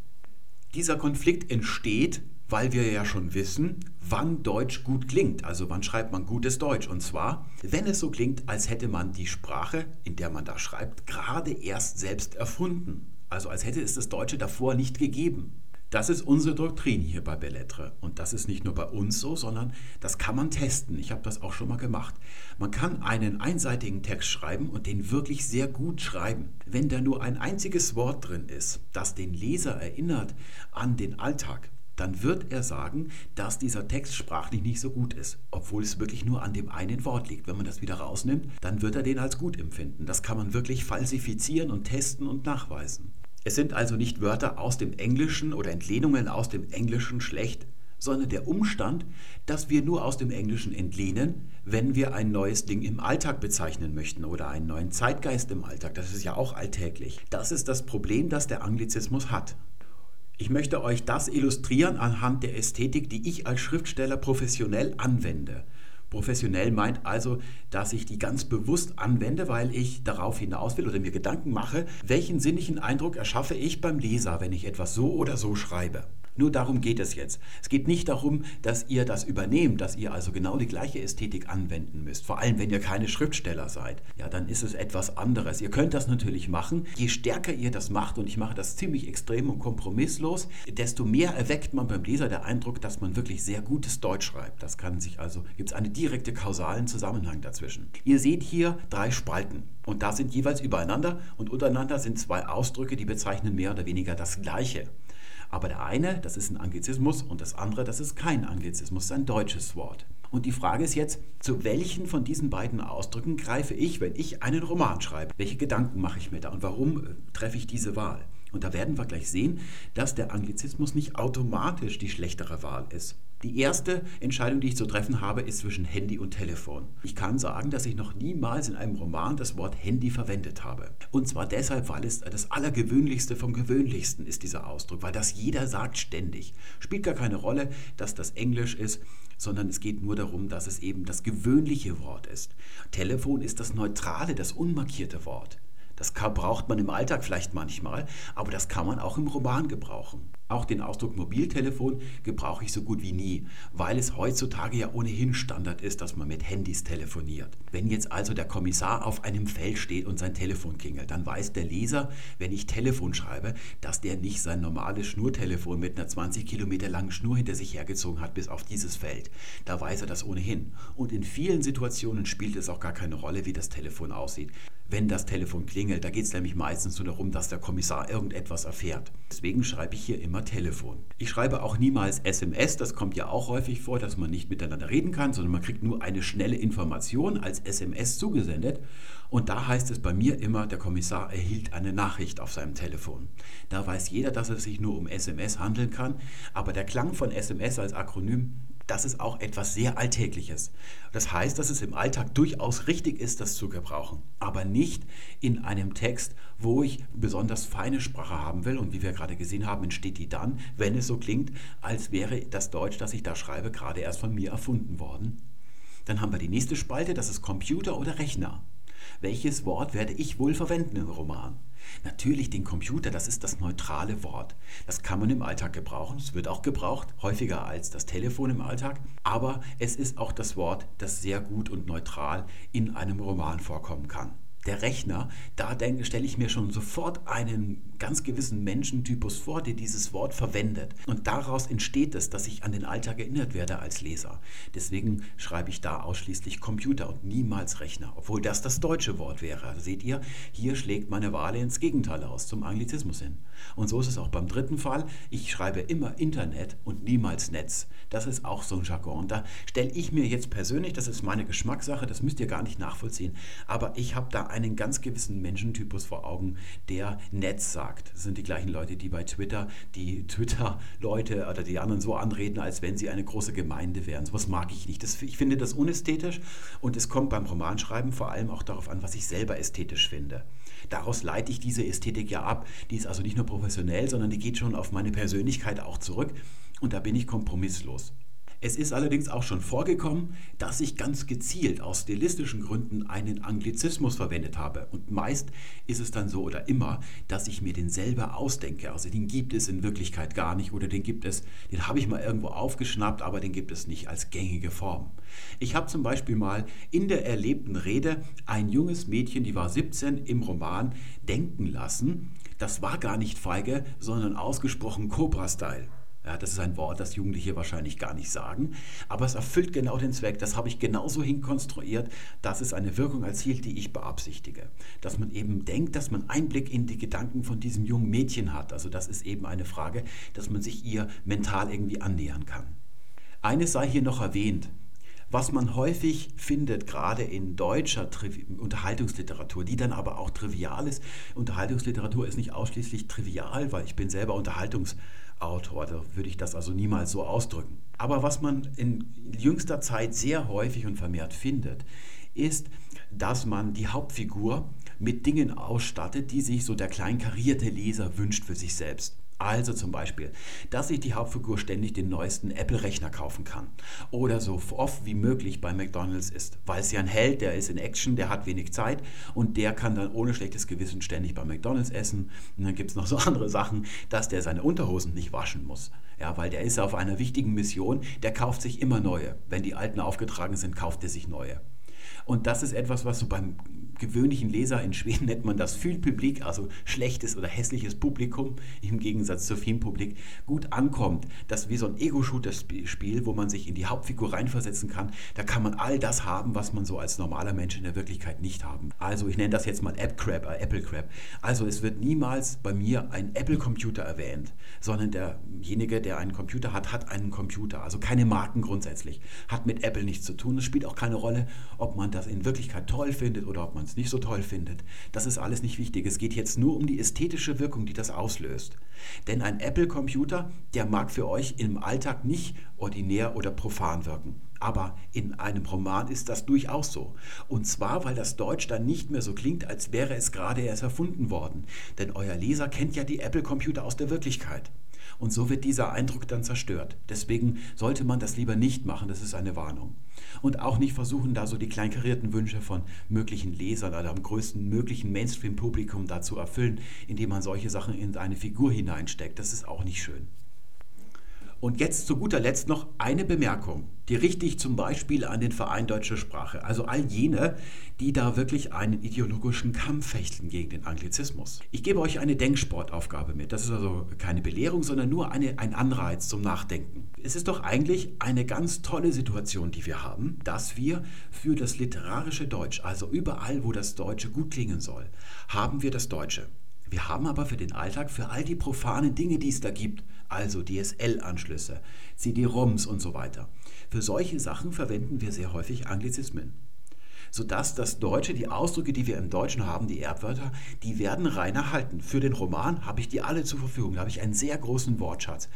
Dieser Konflikt entsteht, weil wir ja schon wissen, wann Deutsch gut klingt. Also wann schreibt man gutes Deutsch. Und zwar, wenn es so klingt, als hätte man die Sprache, in der man da schreibt, gerade erst selbst erfunden. Also als hätte es das Deutsche davor nicht gegeben. Das ist unsere Doktrin hier bei Bellettre. Und das ist nicht nur bei uns so, sondern das kann man testen. Ich habe das auch schon mal gemacht. Man kann einen einseitigen Text schreiben und den wirklich sehr gut schreiben. Wenn da nur ein einziges Wort drin ist, das den Leser erinnert an den Alltag, dann wird er sagen, dass dieser Text sprachlich nicht so gut ist, obwohl es wirklich nur an dem einen Wort liegt. Wenn man das wieder rausnimmt, dann wird er den als gut empfinden. Das kann man wirklich falsifizieren und testen und nachweisen. Es sind also nicht Wörter aus dem Englischen oder Entlehnungen aus dem Englischen schlecht, sondern der Umstand, dass wir nur aus dem Englischen entlehnen, wenn wir ein neues Ding im Alltag bezeichnen möchten oder einen neuen Zeitgeist im Alltag. Das ist ja auch alltäglich. Das ist das Problem, das der Anglizismus hat. Ich möchte euch das illustrieren anhand der Ästhetik, die ich als Schriftsteller professionell anwende. Professionell meint also, dass ich die ganz bewusst anwende, weil ich darauf hinaus will oder mir Gedanken mache, welchen sinnigen Eindruck erschaffe ich beim Leser, wenn ich etwas so oder so schreibe. Nur darum geht es jetzt. Es geht nicht darum, dass ihr das übernehmt, dass ihr also genau die gleiche Ästhetik anwenden müsst. Vor allem, wenn ihr keine Schriftsteller seid. Ja, dann ist es etwas anderes. Ihr könnt das natürlich machen. Je stärker ihr das macht, und ich mache das ziemlich extrem und kompromisslos, desto mehr erweckt man beim Leser der Eindruck, dass man wirklich sehr gutes Deutsch schreibt. Das kann sich also, gibt es einen direkte kausalen Zusammenhang dazwischen. Ihr seht hier drei Spalten. Und da sind jeweils übereinander und untereinander sind zwei Ausdrücke, die bezeichnen mehr oder weniger das Gleiche. Aber der eine, das ist ein Anglizismus und das andere, das ist kein Anglizismus, ein deutsches Wort. Und die Frage ist jetzt, zu welchen von diesen beiden Ausdrücken greife ich, wenn ich einen Roman schreibe? Welche Gedanken mache ich mir da und warum äh, treffe ich diese Wahl? Und da werden wir gleich sehen, dass der Anglizismus nicht automatisch die schlechtere Wahl ist. Die erste Entscheidung, die ich zu treffen habe, ist zwischen Handy und Telefon. Ich kann sagen, dass ich noch niemals in einem Roman das Wort Handy verwendet habe. Und zwar deshalb, weil es das Allergewöhnlichste vom Gewöhnlichsten ist, dieser Ausdruck, weil das jeder sagt ständig. Spielt gar keine Rolle, dass das Englisch ist, sondern es geht nur darum, dass es eben das gewöhnliche Wort ist. Telefon ist das neutrale, das unmarkierte Wort. Das braucht man im Alltag vielleicht manchmal, aber das kann man auch im Roman gebrauchen. Auch den Ausdruck Mobiltelefon gebrauche ich so gut wie nie, weil es heutzutage ja ohnehin Standard ist, dass man mit Handys telefoniert. Wenn jetzt also der Kommissar auf einem Feld steht und sein Telefon klingelt, dann weiß der Leser, wenn ich Telefon schreibe, dass der nicht sein normales Schnurtelefon mit einer 20 Kilometer langen Schnur hinter sich hergezogen hat bis auf dieses Feld. Da weiß er das ohnehin. Und in vielen Situationen spielt es auch gar keine Rolle, wie das Telefon aussieht. Wenn das Telefon klingelt. Da geht es nämlich meistens nur darum, dass der Kommissar irgendetwas erfährt. Deswegen schreibe ich hier immer Telefon. Ich schreibe auch niemals SMS, das kommt ja auch häufig vor, dass man nicht miteinander reden kann, sondern man kriegt nur eine schnelle Information als SMS zugesendet. Und da heißt es bei mir immer, der Kommissar erhielt eine Nachricht auf seinem Telefon. Da weiß jeder, dass es sich nur um SMS handeln kann, aber der Klang von SMS als Akronym das ist auch etwas sehr Alltägliches. Das heißt, dass es im Alltag durchaus richtig ist, das zu gebrauchen, aber nicht in einem Text, wo ich besonders feine Sprache haben will. Und wie wir gerade gesehen haben, entsteht die dann, wenn es so klingt, als wäre das Deutsch, das ich da schreibe, gerade erst von mir erfunden worden. Dann haben wir die nächste Spalte, das ist Computer oder Rechner. Welches Wort werde ich wohl verwenden im Roman? Natürlich den Computer, das ist das neutrale Wort. Das kann man im Alltag gebrauchen. Es wird auch gebraucht, häufiger als das Telefon im Alltag. Aber es ist auch das Wort, das sehr gut und neutral in einem Roman vorkommen kann der Rechner, da denke, stelle ich mir schon sofort einen ganz gewissen Menschentypus vor, der dieses Wort verwendet. Und daraus entsteht es, dass ich an den Alltag erinnert werde als Leser. Deswegen schreibe ich da ausschließlich Computer und niemals Rechner, obwohl das das deutsche Wort wäre. Also seht ihr, hier schlägt meine Wahl ins Gegenteil aus, zum Anglizismus hin. Und so ist es auch beim dritten Fall. Ich schreibe immer Internet und niemals Netz. Das ist auch so ein Jargon. Und da stelle ich mir jetzt persönlich, das ist meine Geschmackssache, das müsst ihr gar nicht nachvollziehen, aber ich habe da einen ganz gewissen Menschentypus vor Augen, der Netz sagt. Das sind die gleichen Leute, die bei Twitter die Twitter-Leute oder die anderen so anreden, als wenn sie eine große Gemeinde wären. So was mag ich nicht. Das, ich finde das unästhetisch und es kommt beim Romanschreiben vor allem auch darauf an, was ich selber ästhetisch finde. Daraus leite ich diese Ästhetik ja ab. Die ist also nicht nur professionell, sondern die geht schon auf meine Persönlichkeit auch zurück. Und da bin ich kompromisslos. Es ist allerdings auch schon vorgekommen, dass ich ganz gezielt aus stilistischen Gründen einen Anglizismus verwendet habe. Und meist ist es dann so oder immer, dass ich mir den selber ausdenke. Also den gibt es in Wirklichkeit gar nicht oder den gibt es, den habe ich mal irgendwo aufgeschnappt, aber den gibt es nicht als gängige Form. Ich habe zum Beispiel mal in der erlebten Rede ein junges Mädchen, die war 17, im Roman denken lassen, das war gar nicht feige, sondern ausgesprochen Cobra-Style. Ja, das ist ein Wort, das Jugendliche wahrscheinlich gar nicht sagen, aber es erfüllt genau den Zweck. Das habe ich genauso hinkonstruiert, dass es eine Wirkung erzielt, die ich beabsichtige. Dass man eben denkt, dass man Einblick in die Gedanken von diesem jungen Mädchen hat. Also das ist eben eine Frage, dass man sich ihr mental irgendwie annähern kann. Eines sei hier noch erwähnt. Was man häufig findet, gerade in deutscher Tri Unterhaltungsliteratur, die dann aber auch trivial ist. Unterhaltungsliteratur ist nicht ausschließlich trivial, weil ich bin selber Unterhaltungs Autor. Da würde ich das also niemals so ausdrücken. Aber was man in jüngster Zeit sehr häufig und vermehrt findet, ist, dass man die Hauptfigur mit Dingen ausstattet, die sich so der kleinkarierte Leser wünscht für sich selbst. Also zum Beispiel, dass sich die Hauptfigur ständig den neuesten Apple-Rechner kaufen kann oder so oft wie möglich bei McDonald's ist, weil es ja ein Held, der ist in Action, der hat wenig Zeit und der kann dann ohne schlechtes Gewissen ständig bei McDonald's essen. Und dann gibt es noch so andere Sachen, dass der seine Unterhosen nicht waschen muss. Ja, weil der ist auf einer wichtigen Mission, der kauft sich immer neue. Wenn die alten aufgetragen sind, kauft er sich neue. Und das ist etwas, was so beim gewöhnlichen Leser, in Schweden nennt man das Fühlpublik, also schlechtes oder hässliches Publikum im Gegensatz zur Filmpublik, gut ankommt. Das ist wie so ein Ego-Shooter-Spiel, wo man sich in die Hauptfigur reinversetzen kann. Da kann man all das haben, was man so als normaler Mensch in der Wirklichkeit nicht haben. Also ich nenne das jetzt mal App Crab, äh, Apple Crab. Also es wird niemals bei mir ein Apple-Computer erwähnt, sondern derjenige, der einen Computer hat, hat einen Computer. Also keine Marken grundsätzlich. Hat mit Apple nichts zu tun. Es spielt auch keine Rolle, ob man das in Wirklichkeit toll findet oder ob man es nicht so toll findet. Das ist alles nicht wichtig. Es geht jetzt nur um die ästhetische Wirkung, die das auslöst. Denn ein Apple-Computer, der mag für euch im Alltag nicht ordinär oder profan wirken. Aber in einem Roman ist das durchaus so. Und zwar, weil das Deutsch dann nicht mehr so klingt, als wäre es gerade erst erfunden worden. Denn euer Leser kennt ja die Apple-Computer aus der Wirklichkeit. Und so wird dieser Eindruck dann zerstört. Deswegen sollte man das lieber nicht machen, das ist eine Warnung. Und auch nicht versuchen, da so die kleinkarierten Wünsche von möglichen Lesern oder am größten möglichen Mainstream-Publikum da zu erfüllen, indem man solche Sachen in eine Figur hineinsteckt. Das ist auch nicht schön. Und jetzt zu guter Letzt noch eine Bemerkung. Die richte ich zum Beispiel an den Verein Deutsche Sprache. Also all jene, die da wirklich einen ideologischen Kampf fechten gegen den Anglizismus. Ich gebe euch eine Denksportaufgabe mit. Das ist also keine Belehrung, sondern nur eine, ein Anreiz zum Nachdenken. Es ist doch eigentlich eine ganz tolle Situation, die wir haben, dass wir für das literarische Deutsch, also überall, wo das Deutsche gut klingen soll, haben wir das Deutsche. Wir haben aber für den Alltag, für all die profanen Dinge, die es da gibt, also DSL-Anschlüsse, CD-ROMs und so weiter, für solche Sachen verwenden wir sehr häufig Anglizismen. Sodass das Deutsche, die Ausdrücke, die wir im Deutschen haben, die Erbwörter, die werden rein erhalten. Für den Roman habe ich die alle zur Verfügung. Da habe ich einen sehr großen Wortschatz,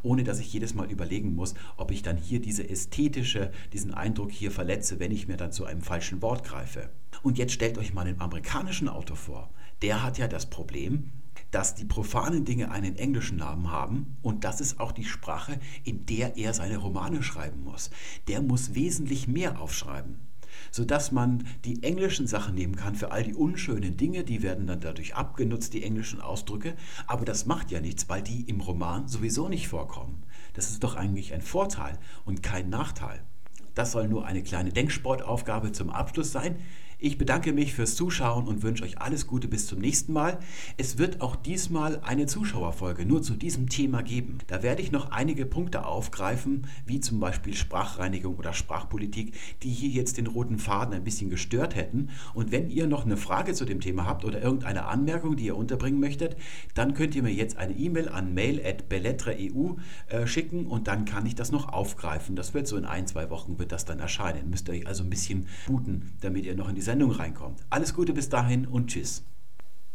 ohne dass ich jedes Mal überlegen muss, ob ich dann hier diese ästhetische, diesen Eindruck hier verletze, wenn ich mir dann zu einem falschen Wort greife. Und jetzt stellt euch mal den amerikanischen Autor vor der hat ja das Problem, dass die profanen Dinge einen englischen Namen haben und das ist auch die Sprache, in der er seine Romane schreiben muss. Der muss wesentlich mehr aufschreiben, sodass man die englischen Sachen nehmen kann für all die unschönen Dinge, die werden dann dadurch abgenutzt, die englischen Ausdrücke, aber das macht ja nichts, weil die im Roman sowieso nicht vorkommen. Das ist doch eigentlich ein Vorteil und kein Nachteil. Das soll nur eine kleine Denksportaufgabe zum Abschluss sein. Ich bedanke mich fürs Zuschauen und wünsche euch alles Gute bis zum nächsten Mal. Es wird auch diesmal eine Zuschauerfolge nur zu diesem Thema geben. Da werde ich noch einige Punkte aufgreifen, wie zum Beispiel Sprachreinigung oder Sprachpolitik, die hier jetzt den roten Faden ein bisschen gestört hätten. Und wenn ihr noch eine Frage zu dem Thema habt oder irgendeine Anmerkung, die ihr unterbringen möchtet, dann könnt ihr mir jetzt eine E-Mail an mail.belletre.eu äh, schicken und dann kann ich das noch aufgreifen. Das wird so in ein, zwei Wochen wird das dann erscheinen. Müsst ihr euch also ein bisschen booten, damit ihr noch in die Sendung reinkommt. Alles Gute bis dahin und tschüss.